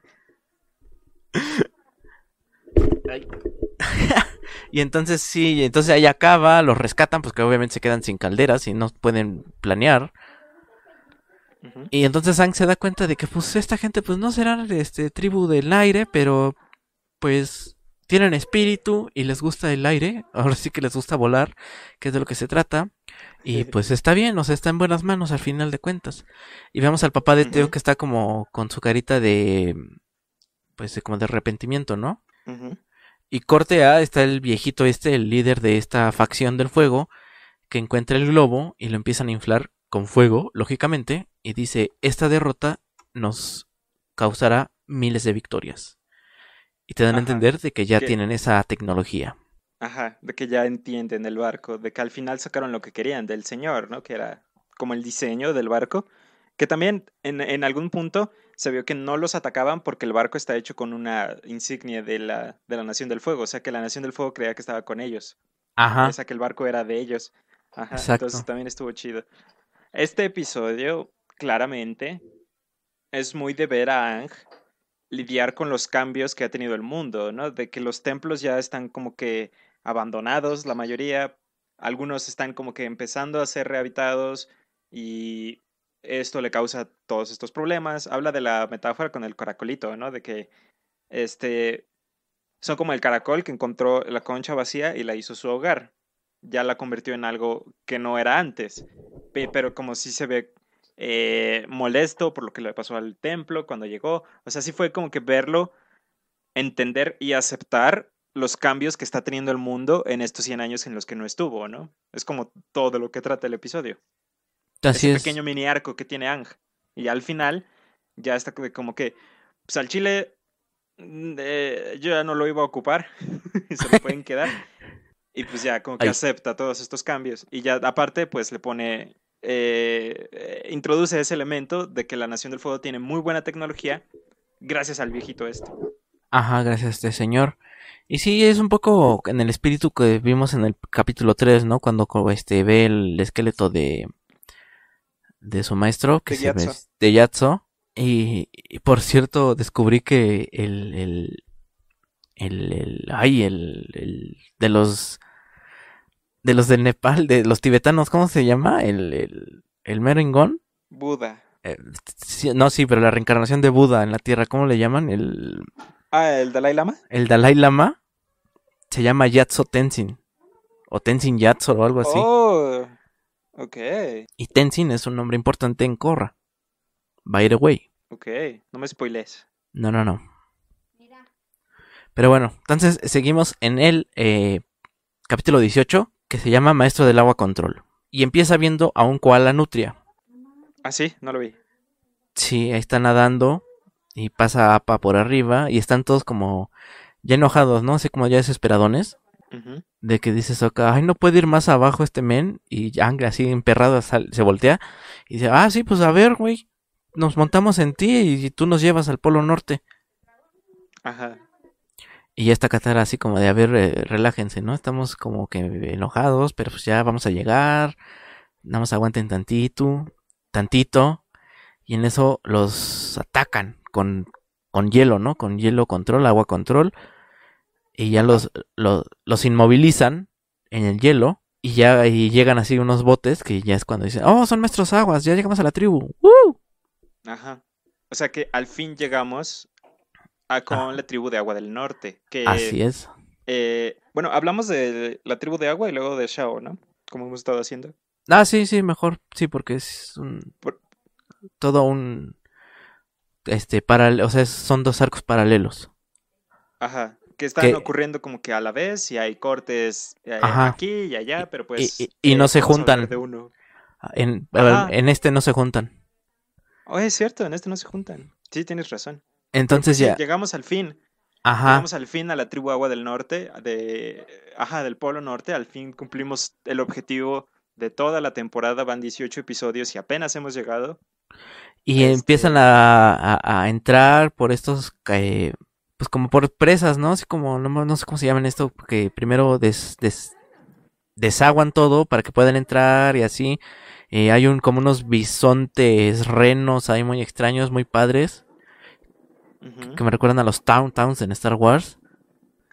Y entonces sí, entonces ahí acaba, los rescatan, pues que obviamente se quedan sin calderas y no pueden planear. Y entonces Ang se da cuenta de que pues esta gente pues no será este tribu del aire, pero pues tienen espíritu y les gusta el aire, ahora sí que les gusta volar, que es de lo que se trata. Y pues está bien, o sea, está en buenas manos al final de cuentas. Y vemos al papá de Teo que está como con su carita de pues de- como de arrepentimiento, ¿no? Y corte A está el viejito este, el líder de esta facción del fuego, que encuentra el globo y lo empiezan a inflar con fuego, lógicamente, y dice, esta derrota nos causará miles de victorias. Y te dan a entender de que ya tienen esa tecnología. Ajá, de que ya entienden el barco, de que al final sacaron lo que querían del señor, ¿no? Que era como el diseño del barco, que también en, en algún punto se vio que no los atacaban porque el barco está hecho con una insignia de la, de la Nación del Fuego, o sea que la Nación del Fuego creía que estaba con ellos, Ajá, o sea que el barco era de ellos. Ajá, Exacto. entonces también estuvo chido. Este episodio, claramente, es muy de ver a Ang lidiar con los cambios que ha tenido el mundo, ¿no? De que los templos ya están como que abandonados, la mayoría, algunos están como que empezando a ser rehabilitados y esto le causa todos estos problemas. Habla de la metáfora con el caracolito, ¿no? De que este son como el caracol que encontró la concha vacía y la hizo su hogar. Ya la convirtió en algo que no era antes, pe- pero como si se ve eh, molesto por lo que le pasó al templo cuando llegó. O sea, sí fue como que verlo, entender y aceptar los cambios que está teniendo el mundo en estos 100 años en los que no estuvo, ¿no? Es como todo lo que trata el episodio. así Ese es. pequeño mini arco que tiene Ang. Y al final, ya está como como que, pues al chile, mm, eh, yo ya no lo iba a ocupar, se lo pueden quedar. Y pues ya, como que acepta todos estos cambios. Y ya aparte, pues le pone, eh, introduce ese elemento de que la Nación del Fuego tiene muy buena tecnología gracias al viejito este. Ajá, gracias a este señor. Y sí, es un poco en el espíritu que vimos en el capítulo 3, ¿no? Cuando este ve el esqueleto de de su maestro que De se ve de Yatso y, y por cierto descubrí que el el el, el ay el, el de los de los del Nepal, de los tibetanos, ¿cómo se llama? El el el merengón. Buda. Eh, sí, no, sí, pero la reencarnación de Buda en la Tierra, ¿cómo le llaman? El Ah, el Dalai Lama. el Dalai Lama se llama Yatso Tenzin. O Tenzin Yatso o algo así. Oh, ok, Y Tenzin es un nombre importante en Korra. By the way. ok, no me spoilees. No, no, no. Pero bueno, entonces seguimos en el eh, capítulo 18 que se llama Maestro del Agua Control. Y empieza viendo a un koala nutria. Ah, sí, no lo vi. Sí, ahí está nadando y pasa Apa por arriba y están todos como ya enojados, ¿no? Así como ya desesperadones. De que dice Sokka, ay, no puede ir más abajo este men, y Aang así emperrado sal- se voltea, y dice, ah, sí, pues a ver, güey, nos montamos en ti y tú nos llevas al Polo Norte. Ajá. Y ya está Katara así como de, a ver, relájense, ¿no? Estamos como que enojados, pero pues ya vamos a llegar, nada más aguanten tantito, tantito, y en eso los atacan con, con hielo, ¿no? Con hielo control, agua control, y ya los, los, los inmovilizan en el hielo, y ya y llegan así unos botes que ya es cuando dicen, oh, son nuestros aguas, ya llegamos a la tribu. ¡Woo! Ajá. O sea que al fin llegamos a con la tribu de Agua del Norte. Que, Así es. eh, bueno, hablamos de la tribu de Agua y luego de Shao, ¿no? Como hemos estado haciendo. Ah, sí, sí, mejor, sí, porque es un Por- todo un este paral, o sea, son dos arcos paralelos. Ajá. Que están Que- ocurriendo como que a la vez y hay cortes eh, aquí y allá, pero pues. y- y no se a hablar juntan. De uno. En, en este no se juntan. Oh, es cierto, en este no se juntan. Sí, tienes razón. Entonces Sí, ya, llegamos al fin. ajá, Llegamos al fin a la tribu Agua del Norte, de, ajá, del Polo Norte. Al fin cumplimos el objetivo de toda la temporada. Van 18 episodios y apenas hemos llegado. y este- empiezan a, a- a entrar por estos eh, pues como por presas, ¿no? Así como no, no sé cómo se llaman esto, que primero des, des- desaguan todo para que puedan entrar y así. Eh, hay un como unos bisontes renos ahí muy extraños, muy padres. Que me recuerdan a los Town Towns en Star Wars.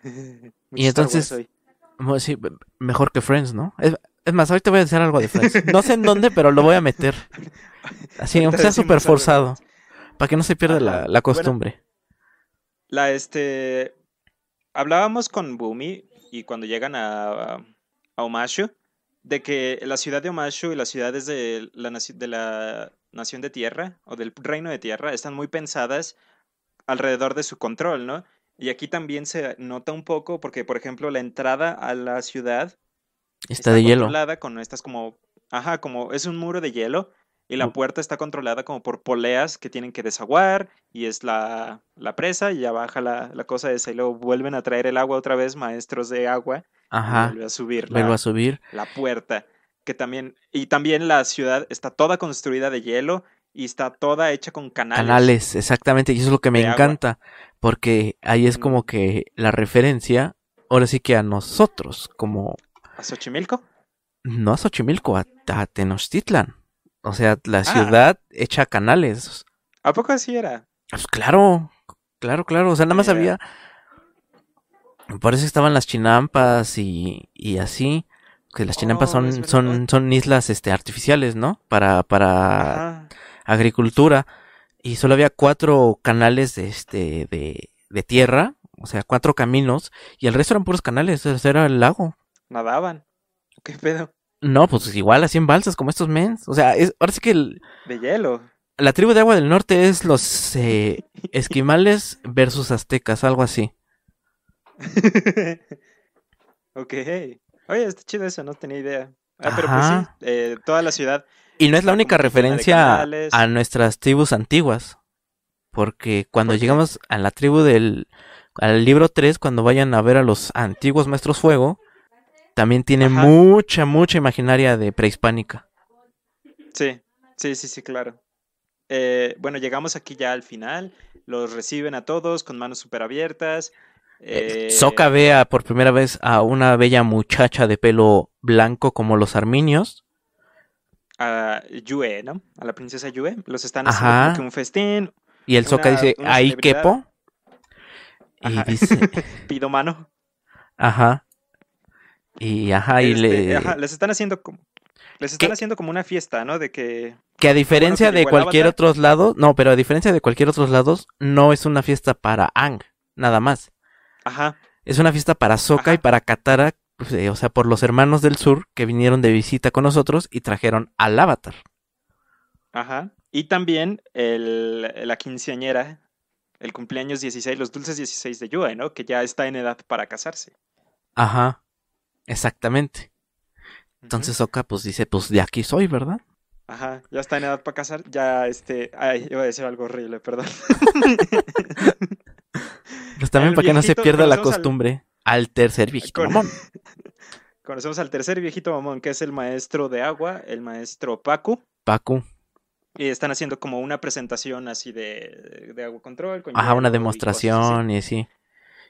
Y Wars entonces- Sí, mejor que Friends, ¿no? Es, es más, ahorita voy a decir algo de Friends. No sé en dónde, pero lo voy a meter. Así, aunque sea súper forzado. Para que no se pierda la, la Bueno, costumbre. La este. Hablábamos con Bumi y cuando llegan a, a Omashu de que la ciudad de Omashu y las ciudades de la, de la nación de tierra o del reino de tierra están muy pensadas alrededor de su control, ¿no? Y aquí también se nota un poco porque, por ejemplo, la entrada a la ciudad Está de hielo. controlada con estas como, ajá, como es un muro de hielo y la puerta está controlada como por poleas que tienen que desaguar y es la, la presa y ya baja la, la cosa esa y luego vuelven a traer el agua otra vez, maestros de agua, y Ajá. vuelve a subir la, a subir. la puerta, que también, y también la ciudad está toda construida de hielo y está toda hecha con canales. Canales, exactamente. Y eso es lo que me agua. encanta. Porque ahí es como que la referencia, ahora sí que a nosotros, como ¿A Xochimilco? no a Xochimilco, a, a Tenochtitlan. O sea, la Ah. ciudad hecha canales. ¿A poco así era? Pues claro, claro, claro. O sea, nada más había. Por eso estaban las chinampas y, y así. Que las chinampas Oh, son, son, son islas este, artificiales, ¿no? Para, para Ajá. Agricultura. Y solo había cuatro canales de, este, de, de tierra. O sea, cuatro caminos. Y el resto eran puros canales. O sea, era el lago. Nadaban. ¿Qué pedo? No, pues igual así en balsas como estos mens. O sea, es, ahora sí que el- De hielo. la tribu de agua del norte es los eh, esquimales versus aztecas, algo así. ok. Oye, está chido eso, no tenía idea. Ah, pero pues sí, eh, toda la ciudad. Y no es la única referencia a, nuestras tribus antiguas. Porque cuando ¿Por qué? llegamos a la tribu del... Al libro 3, cuando vayan a ver a los antiguos maestros fuego, también tiene Ajá. mucha, mucha imaginaria de prehispánica. Sí, sí, sí, sí, claro. Eh, bueno, llegamos aquí ya al final. Los reciben a todos con manos súper abiertas. Eh, Eh, Sokka ve a- por primera vez a una bella muchacha de pelo blanco como los arminios. A Yue, ¿no? A la princesa Yue. Los están haciendo Ajá. como que un festín. Y el Sokka Una- dice, ahí celebridad". quepo. Y dice, Pido mano. ajá. Y ajá, y Este, le... ajá, les están haciendo como. Les están ¿Qué? haciendo como una fiesta, ¿no? De que. Que a diferencia que de cualquier Avatar. otros lados, no, pero a diferencia de cualquier otros lados, no es una fiesta para Ang, nada más. Ajá. Es una fiesta para Sokka y para Katara, pues, eh, o sea, por los hermanos del sur que vinieron de visita con nosotros y trajeron al Avatar. Ajá. Y también el, la quinceañera, el cumpleaños 16, los dulces 16 de Yue, ¿no? Que ya está en edad para casarse. Ajá, exactamente. Entonces Sokka pues dice, pues de aquí soy, ¿verdad? Ajá, ya está en edad para casar. Ya, este. Ay, iba a decir algo horrible, perdón. Pues también El para que no se pierda la costumbre. Al tercer viejito Con- mamón. Conocemos al tercer viejito mamón, que es el maestro de agua, el maestro Pacu. Pacu. Y están haciendo como una presentación así de, de agua control. Con Ajá, una demostración y así.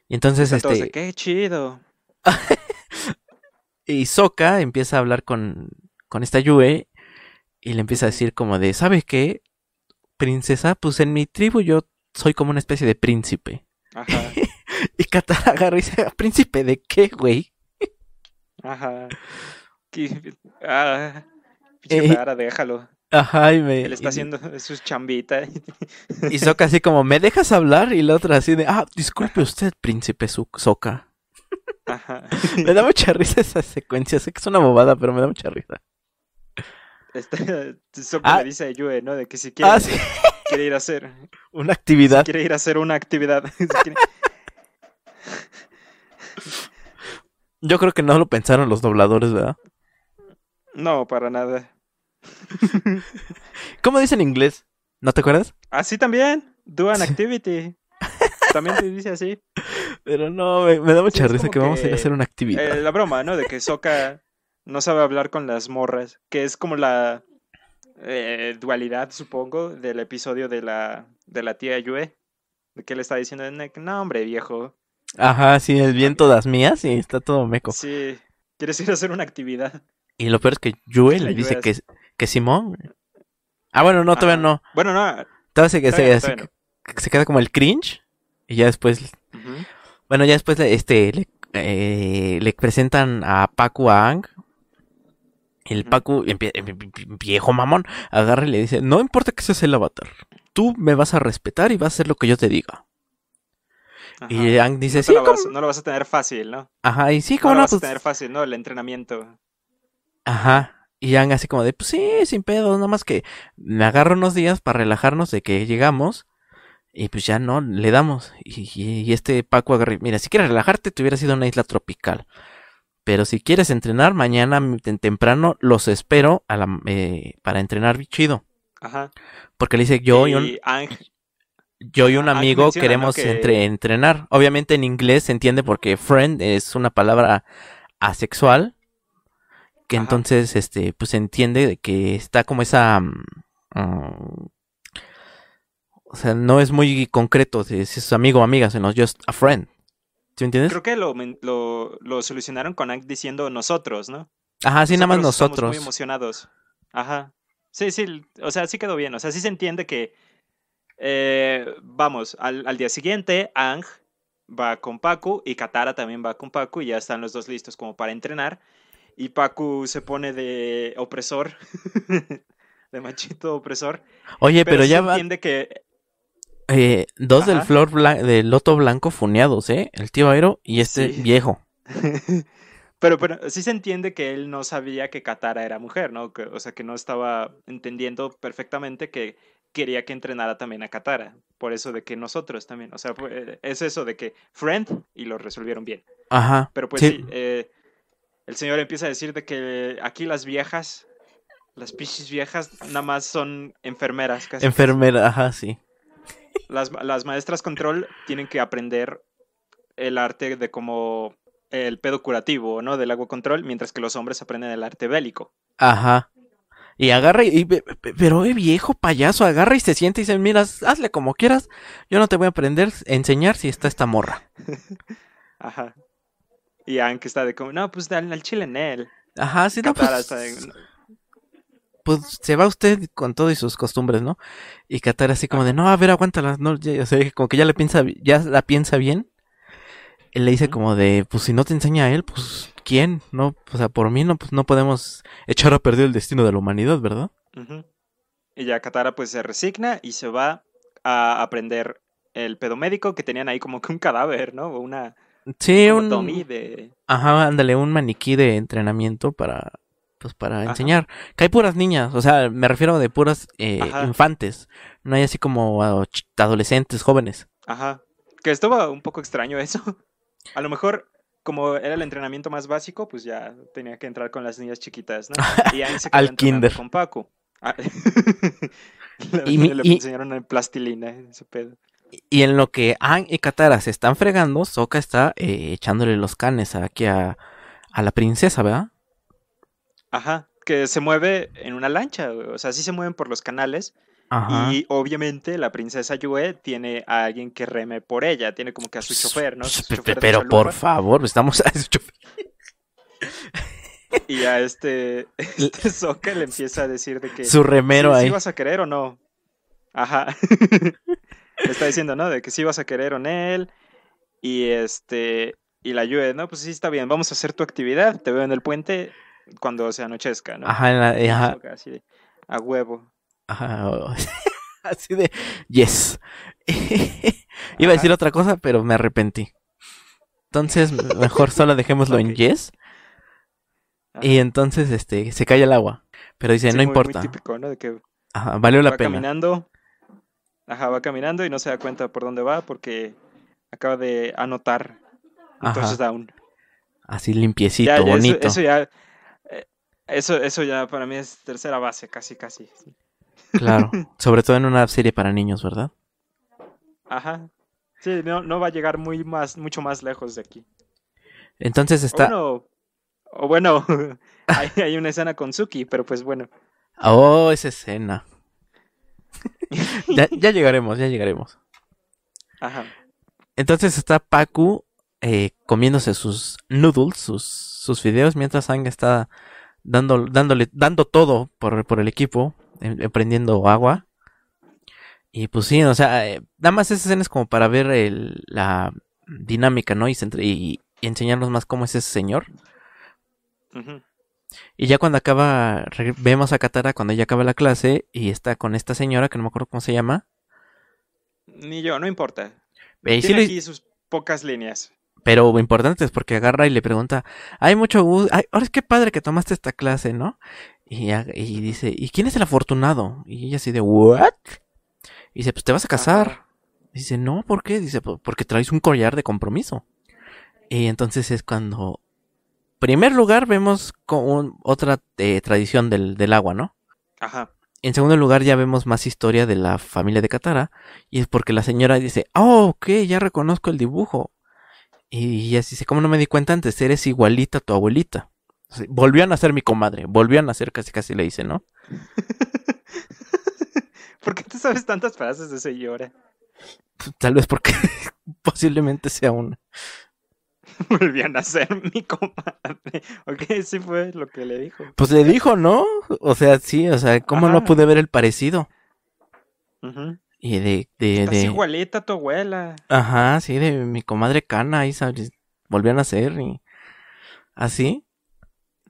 Y entonces, todos de, este, qué chido. y Soka empieza a hablar con, con esta Yue y le empieza a decir como de, ¿sabes qué? Princesa, pues en mi tribu yo soy como una especie de príncipe. Ajá, Y Katara agarra y dice, ¿príncipe de qué, güey? ajá. Qué- Ah, pinche Eh, déjalo. Ajá, y me... Él está y- haciendo su chambita. Y Soka así como, ¿me dejas hablar? Y la otra así de, ah, disculpe usted, príncipe Su- Soka. Ajá. Me da mucha risa esa secuencia. Sé que es una bobada, pero me da mucha risa. Este, Sokka Ah. le dice a Yue, ¿no? De que si quiere, Ah, sí. quiere ir a hacer, Una actividad. quiere ir a hacer una actividad. Si quiere- Yo creo que no lo pensaron los dobladores, ¿verdad? No, para nada. ¿Cómo dice en inglés? ¿No te acuerdas? Así también, do an activity. También te dice así. Pero no, me, me da mucha risa que vamos a ir a hacer una actividad. Eh, la broma, ¿no? De que Sokka no sabe hablar con las morras, que es como la eh, dualidad, supongo, del episodio de la, de la tía Yue. De que le está diciendo, no, hombre, viejo. Ajá, sí, es bien todas mías y está todo meco. Sí, quieres ir a hacer una actividad. Y lo peor es que Yue La le dice que, que Simón. Ah, bueno, no, todavía Ajá. no. Bueno, no. Todavía se, se- todavía se- todavía se queda como el cringe. Y ya después, bueno, ya después le- este, le, eh, le presentan a Pacu a Ang. Y el Ujú. Pacu, empie- em- viejo mamón, agarra y le dice, no importa que seas el avatar. Tú me vas a respetar y vas a hacer lo que yo te diga. Y. Ang dice, no, sí, la vas- no lo vas a tener fácil, ¿no? Ajá, y sí, No ¿cómo lo no? vas a Pues, tener fácil, ¿no? El entrenamiento. Ajá. Y Yang así como de, pues sí, sin pedo, nada más que me agarro unos días para relajarnos de que llegamos. Y pues ya no, le damos. Y, y- y este Paco agarra, y, mira, si quieres relajarte, te hubiera sido una isla tropical. Pero si quieres entrenar, mañana temprano los espero a la, eh, para entrenar chido. Ajá. Porque le dice, yo y un, Y Ang, yo y un Ang amigo menciona, ¿no? queremos que- entre- entrenar. Obviamente en inglés se entiende porque friend es una palabra asexual. Que Ajá. entonces, este, pues se entiende de que está como esa. mm, mm, o sea, no es muy concreto si es amigo o amiga, sino just a friend. ¿Sí me entiendes? creo que lo, lo, lo solucionaron con Ang diciendo nosotros, ¿no? Ajá, sí, nada más estamos nosotros. muy emocionados. Ajá. Sí, sí, o sea, sí quedó bien. O sea, sí se entiende que, eh, vamos, al, al día siguiente, Ang va con Pacu y Katara también va con Pacu y ya están los dos listos como para entrenar. Y Pacu se pone de opresor, de machito opresor. Oye, pero, ya va entiende que, eh, dos del flor blan- del loto blanco funeados, ¿eh? El tío Aero y este Sí. viejo. pero, pero sí se entiende que él no sabía que Katara era mujer, ¿no? Que- o sea, que no estaba entendiendo perfectamente que quería que entrenara también a Katara. Por eso de que nosotros también. O sea, fue- es eso de que friend y lo resolvieron bien. Ajá. Pero pues Sí. sí, eh, el señor empieza a decir de que aquí las viejas, las pichis viejas, nada más son enfermeras. Casi. Enfermera, ajá, sí. las, las maestras control tienen que aprender el arte de como el pedo curativo, ¿no? Del agua control, mientras que los hombres aprenden el arte bélico. Ajá. Y agarra y, y- pe- pe- pero eh, viejo payaso, agarra y se siente y dice, mira, hazle como quieras, yo no te voy a aprender, enseñar si está esta morra. Ajá. Y Anke está de como, no, pues al, al chile en él. Ajá, sí, no, pues, de, pues se va usted con todo y sus costumbres, ¿no? Y Katara así como de, no, a ver, aguántala, no, ya- o sea, como que ya le piensa, ya la piensa bien. Él le dice como de, pues si no te enseña a él, pues ¿quién? No, o sea, por mí no, pues no podemos echar a perder el destino de la humanidad, ¿verdad? Ujú. Y ya Katara pues se resigna y se va a aprender el pedo médico que tenían ahí como que un cadáver, ¿no? Una Sí, un, de... Ajá, ándale, un maniquí de entrenamiento para, pues para Ajá. enseñar. Que hay puras niñas, o sea, me refiero de puras eh, infantes. No hay así como adolescentes, jóvenes. Ajá. Que estuvo un poco extraño eso. A lo mejor, como era el entrenamiento más básico, pues ya tenía que entrar con las niñas chiquitas, ¿no? Y ahí se quedó Al kinder. con Paco. Ah, Y mi- le y- enseñaron en plastilina ese pedo. Y en lo que Aang y Katara se están fregando, Sokka está eh, echándole los canes aquí a, a la princesa, ¿verdad? Ajá, que se mueve en una lancha, o sea, sí se mueven por los canales. Ajá. Y obviamente la princesa Yue tiene a alguien que reme por ella, tiene como que a su chofer, ¿no? Su chofer Pero chalupa. por favor, estamos a su chofer. Y a este, este le empieza a decir de que... Su remero ¿sí, ahí. ¿Sí vas a querer o no? Ajá. Le está diciendo, ¿no? De que sí vas a querer en él. Y este. Y la Yue, no, pues sí está bien, vamos a hacer tu actividad. Te veo en el puente cuando se anochezca, ¿no? Ajá, en la- ajá, Sokka, así de, a huevo. Ajá. Así de, yes. Iba a decir otra cosa, pero me arrepentí. Entonces, mejor solo dejémoslo en yes. Ajá. Y entonces, este, se cae el agua. Pero dice, Sí, no muy- muy importa. típico, ¿no? De que Ajá, valió la va pena. caminando. Ajá, va caminando y no se da cuenta por dónde va porque acaba de anotar un Ajá. touchdown. Así limpiecito, Ya, ya, eso- bonito. Eso, ya. eh, Eso, eso ya para mí es tercera base, casi, casi. Claro. Sobre todo en una serie para niños, ¿verdad? Ajá. Sí, no, no va a llegar muy más, mucho más lejos de aquí. Entonces O está. bueno, o bueno, hay, hay una escena con Suki, pero pues bueno. Oh, esa escena. ya, ya llegaremos, ya llegaremos. Ajá. Entonces está Paku eh, comiéndose sus noodles, sus, sus fideos, mientras Sang está dando, dándole, dando todo por, por el equipo, em- emprendiendo agua. Y pues sí, o sea, eh, nada más esa escena es como para ver el- la dinámica, ¿no? Y, y- y enseñarnos más cómo es ese señor. Y ya cuando acaba, vemos a Katara cuando ella acaba la clase y está con esta señora que no me acuerdo cómo se llama. Ni yo, no importa. Eh, sí Tiene lo- aquí sus pocas líneas. Pero lo importante es porque agarra y le pregunta, hay mucho gusto, ay, ahora es que padre que tomaste esta clase, ¿no? Y, y dice, ¿y quién es el afortunado? Y ella así de, ¿what? Y dice, pues te vas a casar. Ajá. Dice, no, ¿por qué? Dice, "Po- porque traes un collar de compromiso. Y entonces es cuando, primer lugar, vemos con otra eh, tradición del, del agua, ¿no? Ajá. En segundo lugar, ya vemos más historia de la familia de Katara. Y es porque la señora dice, oh, ok, ya reconozco el dibujo. Y ella dice, ¿cómo no me di cuenta antes? Eres igualita a tu abuelita. Sea, volvió a nacer mi comadre. Volvió a nacer, casi casi le dice, ¿no? ¿Por qué te sabes tantas frases de señora? Tal vez porque posiblemente sea una. Volvían a ser mi comadre. Ok, sí fue lo que le dijo. Pues le dijo, ¿no? O sea, sí, o sea, ¿cómo no pude ver el parecido? Y de, de, Estás de... igualita a tu abuela. Ajá, sí, de mi comadre Cana, ahí ¿sabes? volvían a nacer y así.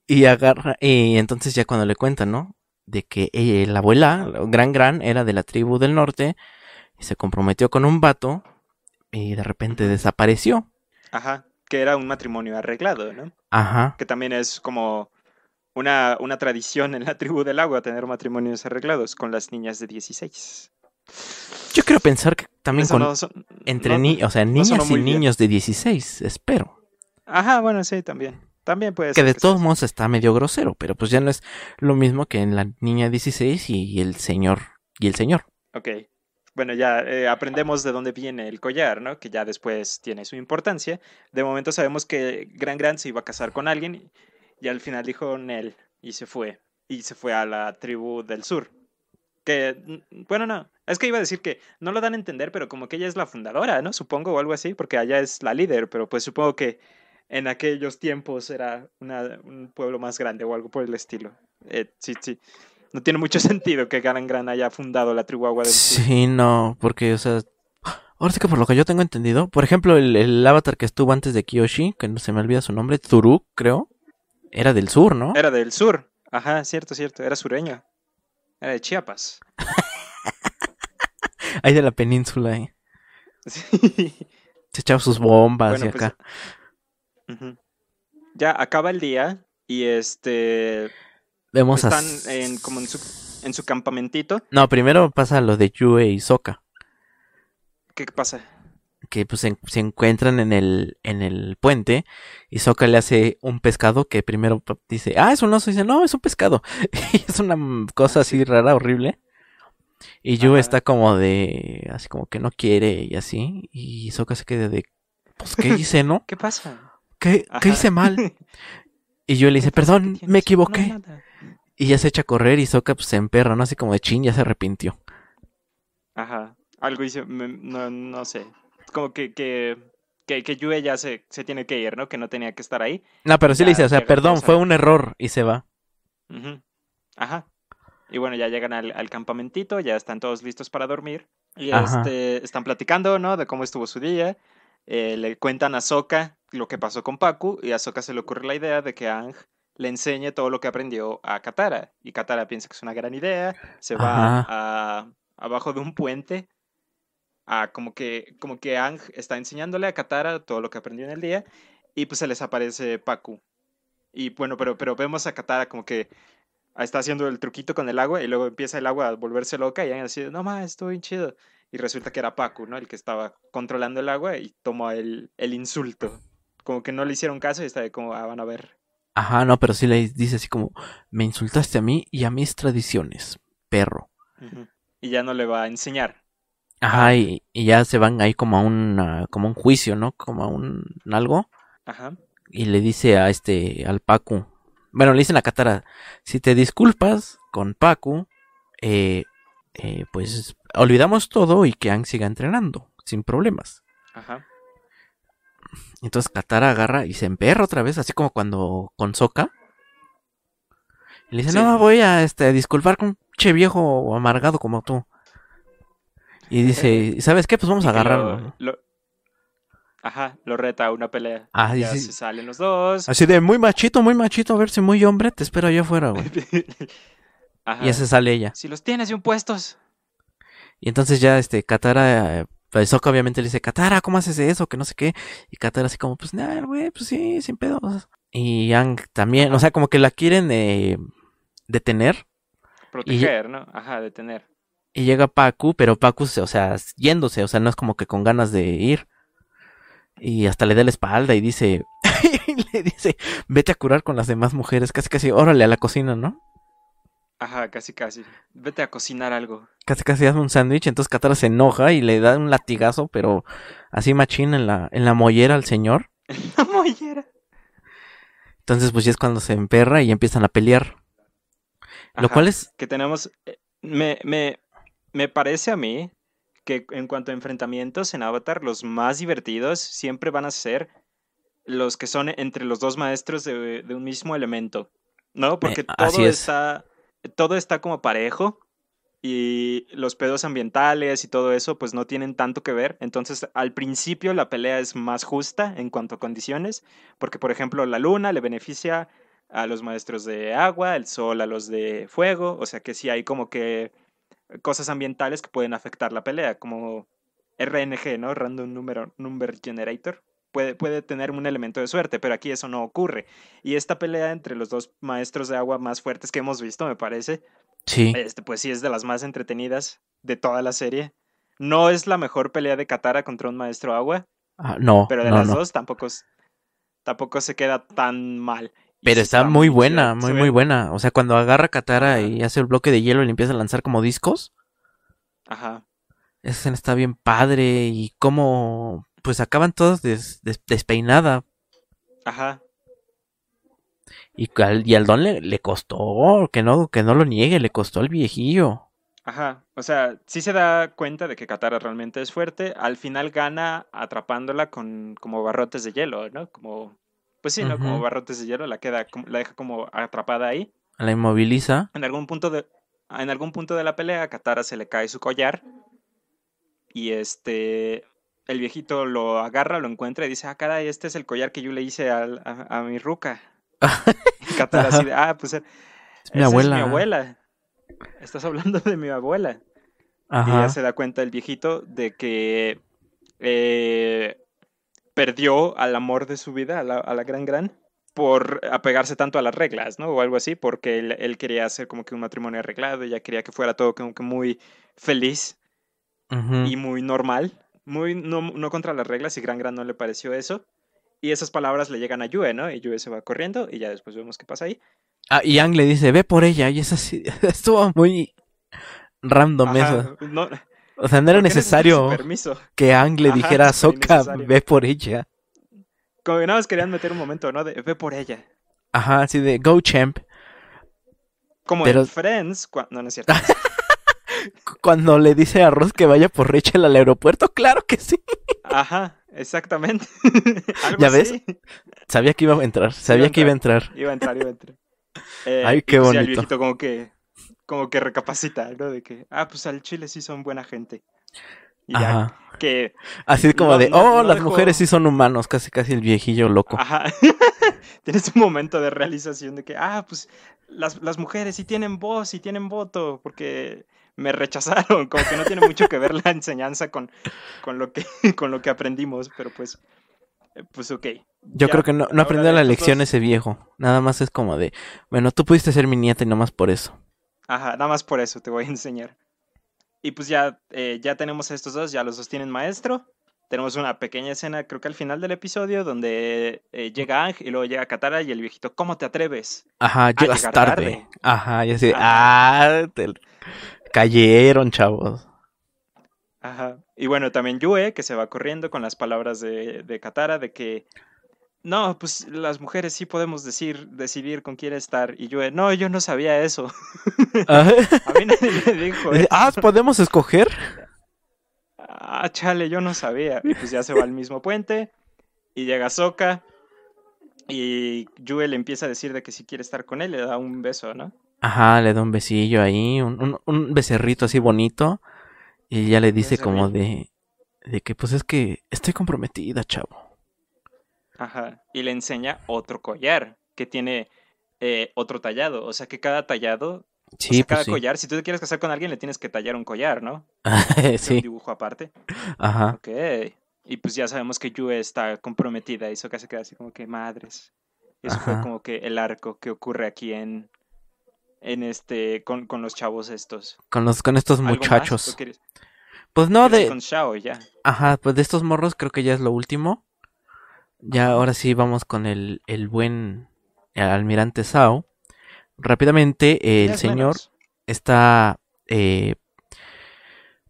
Y agarra, y entonces ya cuando le cuentan, ¿no? De que eh, la abuela, la gran gran, era de la tribu del norte y se comprometió con un vato y de repente desapareció. Ajá. Que era un matrimonio arreglado, ¿no? Ajá. Que también es como una, una tradición en la tribu del agua tener matrimonios arreglados con las niñas de 16. Yo quiero pensar que también Eso con no entre no- ni, o sea, niñas y bien. niños de 16, espero. Ajá, bueno, sí, también. También puede Que de todos modos está medio grosero, pero pues ya no es lo mismo que en la niña 16 y, y el señor y el señor. Ok. Bueno, ya eh, aprendemos de dónde viene el collar, ¿no? Que ya después tiene su importancia. De momento sabemos que Gran Gran se iba a casar con alguien y, y al final dijo Nel y se fue. Y se fue a la tribu del sur. Que, bueno, no. Es que iba a decir que no lo dan a entender, pero como que ella es la fundadora, ¿no? Supongo, o algo así, porque allá es la líder, pero pues supongo que en aquellos tiempos era una- un pueblo más grande o algo por el estilo. Eh, sí, sí. No tiene mucho sentido que Gran Gran haya fundado la tribu Agua del Sur. Sí, no, porque, o sea, ahora sí que por lo que yo tengo entendido, por ejemplo, el, el avatar que estuvo antes de Kiyoshi, que no se me olvida su nombre, Zuruk, creo, era del sur, ¿no? Era del sur. Ajá, cierto, cierto. Era sureño. Era de Chiapas. Ahí de la península, eh. Sí. Se echaba sus bombas Bueno, y pues, acá. Ya acaba el día y este Vemos a... están en como en su en su campamentito. No, primero pasa lo de Yue y Sokka, ¿Qué pasa? que pues se, se encuentran en el, en el puente y Sokka le hace un pescado que primero dice, ah, es un oso, y dice, no, es un pescado. y es una cosa así rara, horrible. Y Yu Ajá. está como de, así como que no quiere y así. Y Sokka se queda de, pues, ¿qué hice, no? ¿Qué pasa? ¿Qué, Ajá. ¿qué hice mal? Y Yu le dice, ¿Qué pasa? ¿Qué perdón, me equivoqué. Y ya se echa a correr y Sokka pues, se emperra, ¿no? Así como de chin, ya se arrepintió. Ajá. Algo hice, me- no, no sé. Como que, que, que, que Yue ya se, se tiene que ir, ¿no? Que no tenía que estar ahí. No, pero sí Ya, le dice, o sea, perdón, fue un error y se va. Ujú. Ajá. Y bueno, ya llegan al, al campamentito, ya están todos listos para dormir. Y este, están platicando, ¿no? De cómo estuvo su día. Eh, le cuentan a Sokka lo que pasó con Paku. Y a Sokka se le ocurre la idea de que Ang le enseñe todo lo que aprendió a Katara. Y Katara piensa que es una gran idea. Se va a, abajo de un puente. A como que, como que Ang está enseñándole a Katara todo lo que aprendió en el día. Y pues se les aparece Paku. Y bueno, pero, pero vemos a Katara como que está haciendo el truquito con el agua y luego empieza el agua a volverse loca y Aang así, no más, estuvo bien chido. Y resulta que era Paku, ¿no? El que estaba controlando el agua y tomó el, el insulto. Como que no le hicieron caso y está de como, ah, van a ver. Ajá, no, pero sí le dice así como, me insultaste a mí y a mis tradiciones, perro. Y ya no le va a enseñar. Ajá, y, y ya se van ahí como a un, ah, como un juicio, ¿no? Como a un algo. Ajá. Y le dice a este, al Pacu. Bueno, le dicen a Katara, si te disculpas con Pacu, eh, eh, pues olvidamos todo y que Aang siga entrenando, sin problemas. Ajá. Entonces Katara agarra y se emperra otra vez, así como cuando con Sokka. Y le dice, Sí. no, voy a este, disculpar con un che viejo amargado como tú. Y dice, ¿sabes qué? Pues vamos a lo- agarrarlo. Ajá, lo reta a una pelea. Ah, ya dice- se salen los dos. Así de muy machito, muy machito, a ver si muy hombre, te espero allá afuera, güey. Ajá. Y ya se sale ella. Si los tienes bien puestos. Y entonces ya este Katara, eh, Sokka obviamente le dice, Katara, ¿cómo haces eso? Que no sé qué. Y Katara así como, pues nada, güey, pues sí, sin pedos. Y Yang también, o sea, como que la quieren eh, detener. Proteger, ¿no? Ajá, detener. Y llega Paku, pero Paku, o sea, yéndose, o sea, no es como que con ganas de ir. Y hasta le da la espalda y dice, y le dice, vete a curar con las demás mujeres, casi casi, órale a la cocina, ¿no? Ajá, casi, casi. Vete a cocinar algo. Casi casi hazme un sándwich, entonces Katara se enoja y le da un latigazo, pero así machín en la, en la mollera al señor. La mollera. Entonces, pues ya es cuando se emperra y empiezan a pelear. Lo cual es. que tenemos. eh, Me, me, me parece a mí que en cuanto a enfrentamientos en Avatar, los más divertidos siempre van a ser los que son entre los dos maestros de, de un mismo elemento. ¿No? Porque Eh, así todo es. está. Todo está como parejo. Y los pedos ambientales y todo eso, pues no tienen tanto que ver. Entonces, al principio la pelea es más justa en cuanto a condiciones. Porque, por ejemplo, la luna le beneficia a los maestros de agua, el sol a los de fuego, o sea que sí hay como que cosas ambientales que pueden afectar la pelea, como RNG, ¿no? Random Number, number Generator. Puede, puede tener un elemento de suerte, pero aquí eso no ocurre. Y esta pelea entre los dos maestros de agua más fuertes que hemos visto, me parece, Sí. este, pues sí es de las más entretenidas de toda la serie. No es la mejor pelea de Katara contra un maestro agua, Ah, no, pero de no, las no. dos tampoco, tampoco se queda tan mal. Pero está muy buena, muy, muy buena. O sea, cuando agarra a Katara Ajá. y hace el bloque de hielo y le empieza a lanzar como discos, Ajá. esa escena está bien padre. Y cómo, pues acaban todos des- des- despeinada. Ajá. Y al, y al don le, le costó, que no, que no lo niegue, le costó al viejillo. Ajá, o sea, sí se da cuenta de que Katara realmente es fuerte. Al final gana atrapándola con como barrotes de hielo, ¿no? Como, pues sí, ¿no? Como barrotes de hielo, la queda, la deja como atrapada ahí. La inmoviliza. En algún punto de, en algún punto de la pelea, a Katara se le cae su collar y este, el viejito lo agarra, lo encuentra y dice, ah, caray, este es el collar que yo le hice al- a, a mi ruca. Y Katara así de, ah, pues Es mi abuela. es mi abuela. Estás hablando de mi abuela. Y Ajá. ya se da cuenta el viejito de que eh, perdió al amor de su vida, a la, a la gran gran, por apegarse tanto a las reglas, ¿no? O algo así, porque él, él quería hacer como que un matrimonio arreglado, ella quería que fuera todo como que muy feliz y muy normal, muy no, no contra las reglas, y Gran Gran no le pareció eso. Y esas palabras le llegan a Yue, ¿no? Y Yue se va corriendo y ya después vemos qué pasa ahí. Ah, y Ang le dice, ve por ella. Y es así. Estuvo muy. random Ajá, eso. no, O sea, no era ¿por qué necesitas su necesario que Ang le Ajá, dijera a súper Sokka, innecesario. ve por ella. Como que nada más querían meter un momento, ¿no? De ve por ella. Ajá, así de go champ. Como Pero- en Friends, cua- no, no es cierto. Cu- Cuando le dice a Ross que vaya por Rachel al aeropuerto, claro que sí. Ajá, exactamente. Algo ¿Ya ves? así. Sabía que iba a entrar, sabía que iba a entrar. Iba a entrar, iba a entrar. Eh, Ay, y qué pues ya el bonito. viejito como que, como que recapacita, ¿no? De que, ah, pues al chile sí son buena gente. Y ya, Ajá. que, Así como No, de, oh, no las dejó- mujeres sí son humanos, casi casi el viejillo loco. ajá, tienes un momento de realización de que, ah, pues las, las mujeres sí tienen voz y tienen voto, porque me rechazaron, como que no tiene mucho que ver la enseñanza con, con, lo, que, con lo que aprendimos, pero pues, eh, pues ok. Yo Ya, creo que no, no aprendió la lección ese viejo. Nada más es como de, bueno, tú pudiste ser mi nieta y nomás por eso. Ajá, nada más por eso te voy a enseñar. Y pues ya, eh, ya tenemos a estos dos, ya los dos tienen maestro. Tenemos una pequeña escena, creo que al final del episodio, donde eh, llega Ang y luego llega Katara y el viejito, ¿cómo te atreves? Ajá, llegas tarde. tarde. Ajá, y así, Ajá. ah, te- cayeron, chavos. Ajá. Y bueno, también Yue, que se va corriendo con las palabras de, de Katara, de que, no, pues las mujeres sí podemos decir, decidir con quién estar. Y Yue, no, yo no sabía eso. A mí nadie me dijo eso. ah, ¿podemos escoger? Ah, chale, yo no sabía. Y pues ya se va al mismo puente y llega Sokka y Yue le empieza a decir de que si quiere estar con él le da un beso, ¿no? Ajá, le da un besillo ahí, un, un, un becerrito así bonito. Y ya le dice como de, de que pues es que estoy comprometida, chavo. Ajá. Y le enseña otro collar que tiene eh, otro tallado. O sea que cada tallado, o Sí, cada pues sí. collar, si tú te quieres casar con alguien le tienes que tallar un collar, ¿no? Hacer Un sí, dibujo aparte. ajá. Ok. Y pues ya sabemos que Yue está comprometida y Sokka se queda así como que madres. Y eso fue como que el arco que ocurre aquí en, en este, con, con los chavos estos. Con los, con estos ¿Algo más? muchachos. ¿O quieres- Pues no, de, Con Shao ya. Ajá, pues de estos morros creo que ya es lo último. Ya ahora sí vamos con el, el buen almirante Sao. Rápidamente, eh, el señor menos. está eh,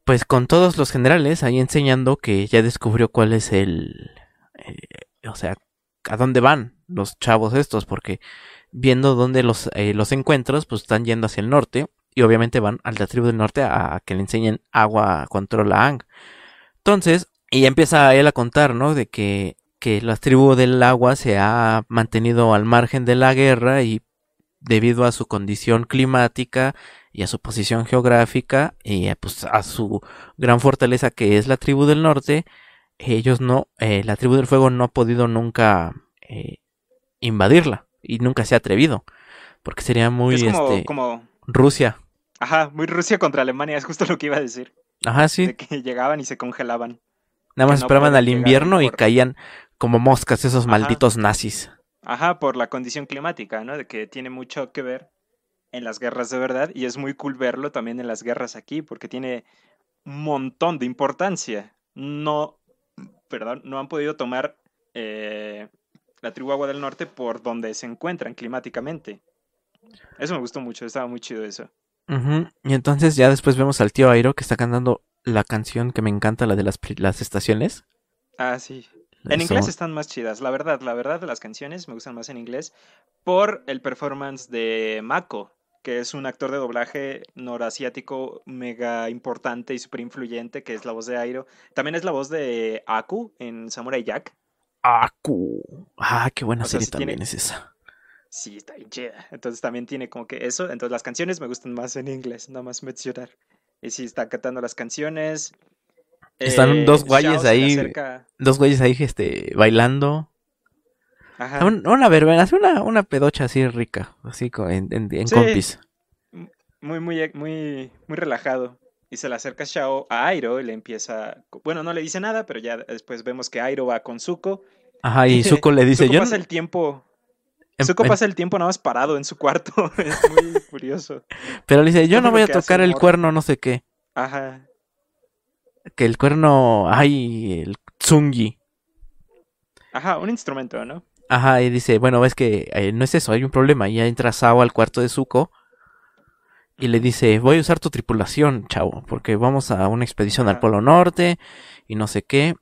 pues con todos los generales ahí enseñando que ya descubrió cuál es el... eh, o sea, a dónde van los chavos estos, porque viendo dónde los, eh, los encuentros, pues están yendo hacia el norte y obviamente van a la tribu del norte a, a que le enseñen agua controla Ang. Entonces, y ya empieza él a contar, ¿no? De que, que la tribu del agua se ha mantenido al margen de la guerra y debido a su condición climática y a su posición geográfica y eh, pues a su gran fortaleza que es la tribu del norte, ellos no, eh, la tribu del fuego no ha podido nunca eh, invadirla y nunca se ha atrevido, porque sería muy es como, este como, Rusia. ajá, muy Rusia contra Alemania, es justo lo que iba a decir. Ajá, sí. De que llegaban y se congelaban. Nada más no esperaban al invierno y por- caían como moscas esos Ajá. malditos nazis. Ajá, por la condición climática, ¿no? De que tiene mucho que ver en las guerras de verdad y es muy cool verlo también en las guerras aquí porque tiene un montón de importancia. No, perdón, no han podido tomar eh, la tribu Agua del Norte por donde se encuentran climáticamente. Eso me gustó mucho, estaba muy chido eso. Y entonces ya después vemos al tío Airo que está cantando la canción que me encanta, la de las, las estaciones. Ah, sí. En Eso- inglés están más chidas, la verdad, la verdad de las canciones me gustan más en inglés por el performance de Mako, que es un actor de doblaje norasiático mega importante y súper influyente, que es la voz de Airo. También es la voz de Aku en Samurai Jack. Aku. Ah, qué buena O sea, serie sí tiene- también es esa. Sí, está bien chida. Entonces también tiene como que eso. Entonces las canciones me gustan más en inglés, nada más mencionar. Y sí, está cantando las canciones. Están dos Shao güeyes ahí. acerca- Dos güeyes ahí este, bailando. Ajá. Un- una verbena, una, una pedocha así rica, así en, en, en Sí. compis. muy, muy, muy, muy relajado. Y se le acerca Shao a Airo y le empieza. Bueno, no le dice nada, pero ya después vemos que Airo va con Zuko. Ajá, y Zuko le dice, Zuko yo... pasa el tiempo. em- Zuko em- pasa el tiempo nada más parado en su cuarto. es muy curioso. Pero le dice, yo no voy a tocar el cuerno, no sé qué. Ajá. Que el cuerno, ay, el tsungi. Ajá, un instrumento, ¿no? Ajá, y dice, bueno, es que eh, no es eso, hay un problema. Y ya entra Sao al cuarto de Zuko. y le dice, voy a usar tu tripulación, chavo, porque vamos a una expedición al. Polo Norte y no sé qué.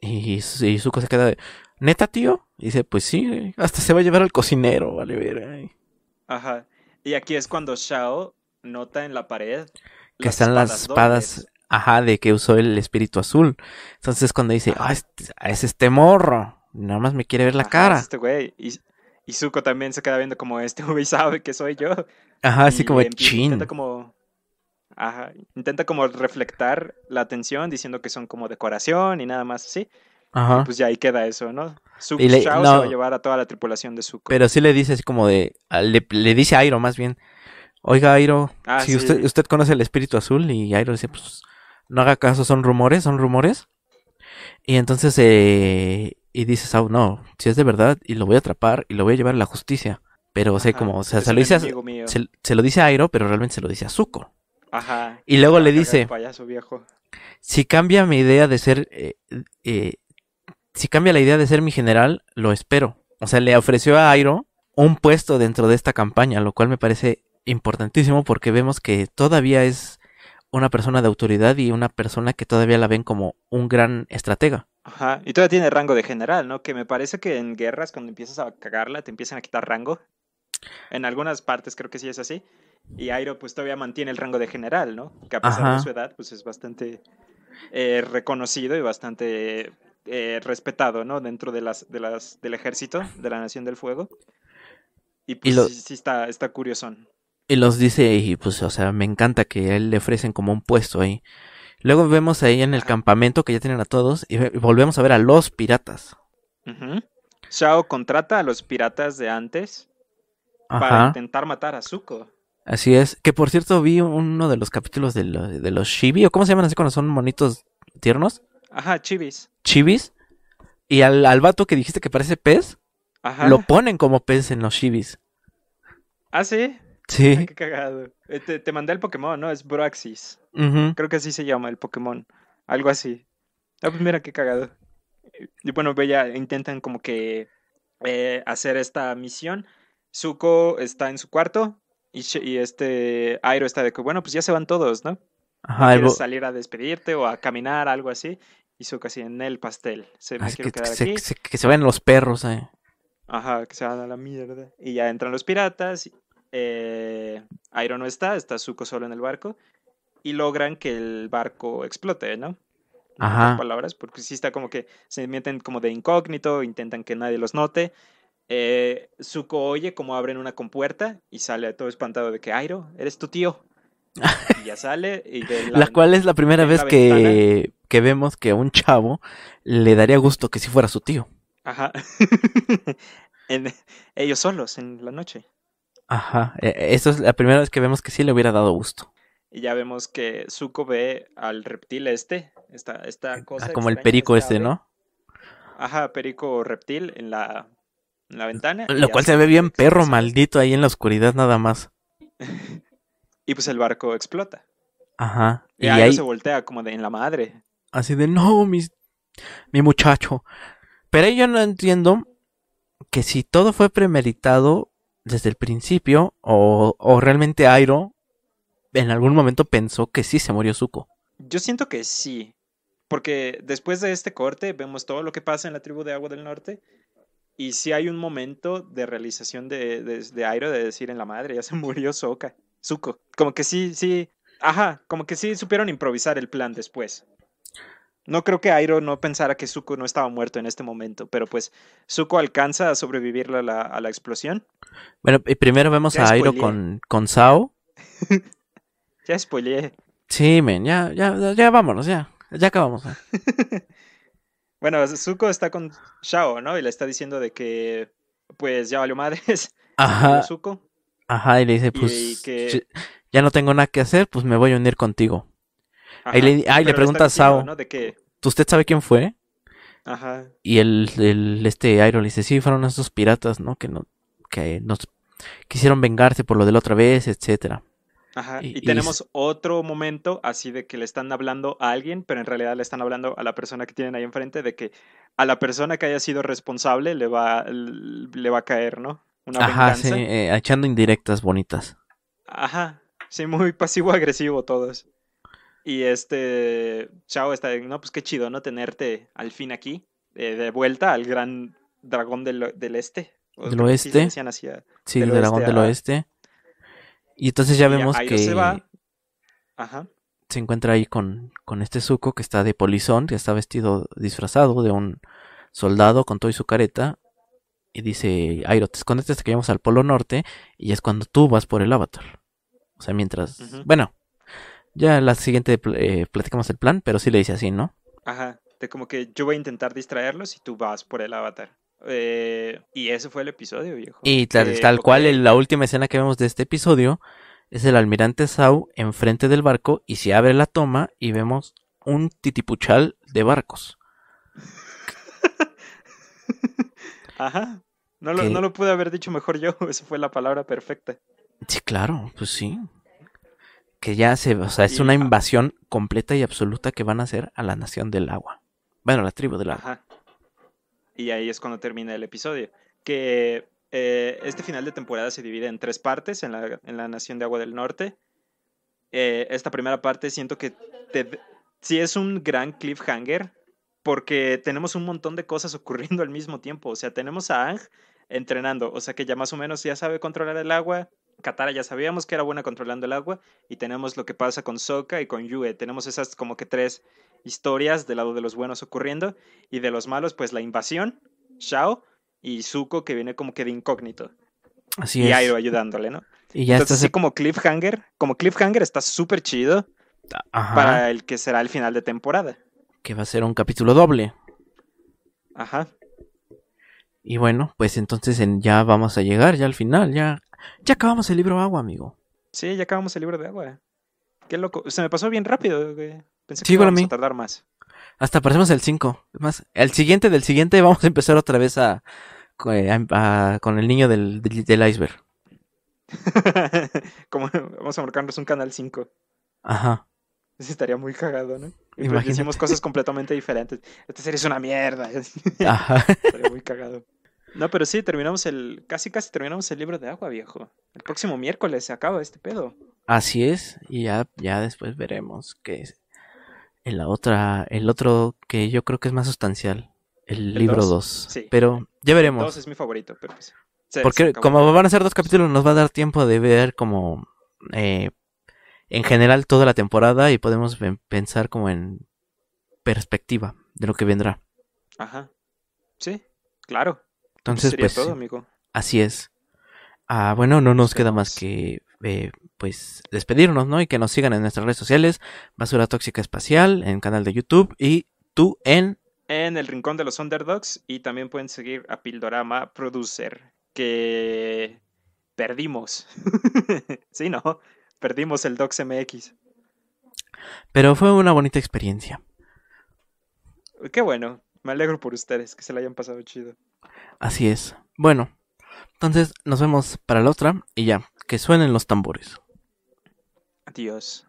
Y, y Zuko se queda de, ¿neta, tío? Y dice, pues sí, hasta se va a llevar al cocinero, vale, ver. Ajá. Y aquí es cuando Shao nota en la pared Que están las espadas, dobles. Ajá, de que usó el espíritu azul. Entonces cuando dice, ah, es este morro, nada más me quiere ver la Ajá, cara. es Este güey. Y, y Zuko también se queda viendo como este güey sabe que soy yo. Ajá, así y como chin. Intenta como. Ajá. Intenta como reflectar la atención diciendo que son como decoración y nada más así. Ajá. Pues ya ahí queda eso, ¿no? Zuko Y le- Shao se va a llevar a toda la tripulación de Zuko. Pero sí le dice así como de, le, le dice a Airo más bien, oiga Airo, Ah, si sí. usted, usted conoce el espíritu azul y Airo dice, pues no haga caso, son rumores, son rumores. Y entonces, eh, y dice Sao, no, si es de verdad y lo voy a atrapar y lo voy a llevar a la justicia. Pero, o sea, Ajá, como, o sea, se lo dice a, se, se lo dice a Airo, pero realmente se lo dice a Zuko. Ajá. Y luego le dice- payaso viejo. Si cambia mi idea de ser, eh, eh, si cambia la idea de ser mi general, lo espero. O sea, le ofreció a Airo un puesto dentro de esta campaña, lo cual me parece importantísimo porque vemos que todavía es una persona de autoridad y una persona que todavía la ven como un gran estratega. Ajá. Y todavía tiene rango de general, ¿no? Que me parece que en guerras, cuando empiezas a cagarla, te empiezan a quitar rango. En algunas partes creo que sí es así. Y Airo pues todavía mantiene el rango de general, ¿no? Que a pesar Ajá. de su edad, pues es bastante eh, reconocido y bastante eh, respetado, ¿no? Dentro de las, de las, del ejército de la Nación del Fuego. Y pues lo- sí, sí está, está curiosón. Y los dice, y pues, o sea, me encanta que a él le ofrecen como un puesto ahí. Luego vemos ahí en el campamento que ya tienen a todos y ve- y volvemos a ver a los piratas. Ujú. Shao contrata a los piratas de antes para intentar matar a Zuko. Así es. Que por cierto vi uno de los capítulos de, lo- de los Chibi, o cómo se llaman así cuando son monitos tiernos. Ajá, chivis. Chibis. Y al, al vato que dijiste que parece pez, Ajá. lo ponen como pez en los Chibis. Ah, sí. Sí. Ay, qué cagado. Eh, Te, te mandé el Pokémon, ¿no? Es Broaxis. Ujú. Creo que así se llama el Pokémon. Algo así. Ah, pues mira qué cagado. Y bueno, ya intentan como que eh, hacer esta misión. Zuko está en su cuarto y, y este Airo está de que, bueno, pues ya se van todos, ¿no? ¿No Ajá, quieres bo- salir a despedirte o a caminar, algo así? Y Zuko así en el pastel. Se, me así quiero que, quedar que se, aquí. se- que se vayan los perros. eh. Ajá, que se van a la mierda. Y ya entran los piratas. Eh, Airo no está, está Zuko solo en el barco. Y logran que el barco explote, ¿no? En Ajá. palabras, porque sí está como que se meten como de incógnito, intentan que nadie los note. Eh, Zuko oye como abren una compuerta y sale todo espantado de que Airo, eres tu tío. Y ya sale y La, cual es la primera vez la que, que vemos que a un chavo le daría gusto que si fuera su tío. Ajá. En- ellos solos en la noche. Ajá. eh, Esto es la primera vez que vemos que sí le hubiera dado gusto. Y ya vemos que Zuko ve al reptil este, esta, esta cosa. Ah, como el perico este. ¿no? Ajá, perico reptil en la, en la ventana. Lo cual se ve bien perro maldito ahí en la oscuridad nada más. Y pues el barco explota. Ajá. Y, Y ahí se voltea como de en la madre. así de no, mis, mi muchacho. Pero ahí yo no entiendo que si todo fue premeditado desde el principio o, o realmente Airo en algún momento pensó que sí se murió Zuko. Yo siento que sí. Porque después de este corte vemos todo lo que pasa en la tribu de Agua del Norte. Y sí hay un momento de realización de, de, Airo de decir en la madre, ya se murió Soka, Zuko. Como que sí, sí. Ajá, como que sí supieron improvisar el plan después. No creo que Airo no pensara que Zuko no estaba muerto en este momento, pero pues Zuko alcanza a sobrevivir a la, a la explosión. Bueno, y primero vemos Ya a Airo con, con Sao. Ya spoileé. Sí, men, ya, ya, ya, vámonos, ya. Ya acabamos. Bueno, Zuko está con Shao, ¿no? Y le está diciendo de que, pues ya valió madres. Ajá, Zuko. ajá, y le dice, Y pues, que- ya no tengo nada que hacer, pues me voy a unir contigo. Ajá, Ahí le- ah, pregunta a Sao. ¿no? De ¿Usted sabe quién fue? ajá, Y el, el este Airo le dice, sí, fueron esos piratas, ¿no? Que no, que nos quisieron vengarse por lo de la otra vez, etcétera. ajá. Y- Y, y tenemos otro momento así de que le están hablando a alguien, pero en realidad le están hablando a la persona que tienen ahí enfrente, de que a la persona que haya sido responsable le va, le va a caer, ¿no? Una Ajá, sí, venganza. eh, echando indirectas bonitas. Ajá. Sí, muy pasivo-agresivo todos. Y este, Chao está, de, no, pues qué chido, ¿no? Tenerte al fin aquí, eh, de vuelta al gran dragón del, del este. Del sí oeste. decían así a- Sí, Del el dragón oeste del a- oeste. Y entonces ya y vemos que se va. Ajá. se encuentra ahí con, con este Zuko que está de polizón, que está vestido disfrazado de un soldado con todo y su careta. Y dice, Airo, te escondes hasta que vayamos al Polo Norte y es cuando tú vas por el avatar. O sea, mientras... Bueno, ya la siguiente eh, platicamos el plan, pero sí le dice así, ¿no? Ajá. De como que yo voy a intentar distraerlos y tú vas por el avatar. Eh, y ese fue el episodio, viejo. Y tal, Eh, tal cual, la última escena que vemos de este episodio es el almirante Sau enfrente del barco y se abre la toma y vemos un titipuchal de barcos. Ajá. No lo, no lo pude haber dicho mejor yo. Esa fue la palabra perfecta. Sí, claro, pues sí. Que ya se, o sea, es una invasión completa y absoluta que van a hacer a la nación del agua. Bueno, la tribu del agua. Ajá. Y ahí es cuando termina el episodio. Que eh, este final de temporada se divide en tres partes en la, en la Nación de Agua del Norte. Eh, esta primera parte siento que te- sí es un gran cliffhanger porque tenemos un montón de cosas ocurriendo al mismo tiempo. O sea, tenemos a Ang entrenando, o sea que ya más o menos ya sabe controlar el agua. Katara ya sabíamos que era buena controlando el agua. Y tenemos lo que pasa con Sokka y con Yue. Tenemos esas como que tres historias del lado de los buenos ocurriendo. Y de los malos, pues la invasión, Shao y Zuko que viene como que de incógnito. Así y es. Airo ayudándole, ¿no? Y ya Entonces, está. sí, como cliffhanger, como cliffhanger está súper chido Ajá. para el que será el final de temporada. Que va a ser un capítulo doble. Ajá. Y bueno, pues entonces en- ya vamos a llegar, ya al final, ya. Ya acabamos el libro agua, amigo. Sí, ya acabamos el libro de agua. Qué loco. Se me pasó bien rápido, güey. Pensé que íbamos a tardar más. Hasta parecemos el 5. Más, el siguiente del siguiente vamos a empezar otra vez a, a- a- con el niño del, del, del iceberg. como vamos a marcarnos un canal 5. Ajá. Eso estaría muy cagado, ¿no? Y pues decimos cosas completamente diferentes. Esta serie es una mierda. Ajá. Estaría muy cagado. No, pero sí, terminamos el. Casi, casi terminamos el libro de agua, viejo. El próximo miércoles se acaba este pedo. Así es. Y ya, ya después veremos que es en la otra, el otro que yo creo que es más sustancial. El, ¿El libro dos? 2. Sí. Pero ya veremos. Dos es mi favorito, pero pues. se- Porque como van a ser dos capítulos, nos va a dar tiempo de ver como eh, en general toda la temporada y podemos pensar como en perspectiva de lo que vendrá. Ajá. Sí, claro. Entonces, sería pues todo, sí, amigo. así es. Ah, bueno, no nos queda más que eh, pues despedirnos, ¿no? Y que nos sigan en nuestras redes sociales, Basura Tóxica Espacial, en canal de YouTube y tú en En el Rincón de los Underdogs y también pueden seguir a Pildorama Producer, que perdimos. sí, ¿no? Perdimos el Docs MX. Pero fue una bonita experiencia. Qué bueno. Me alegro por ustedes, que se la hayan pasado chido. Así es. Bueno, entonces nos vemos para la otra y ya, que suenen los tambores. Adiós.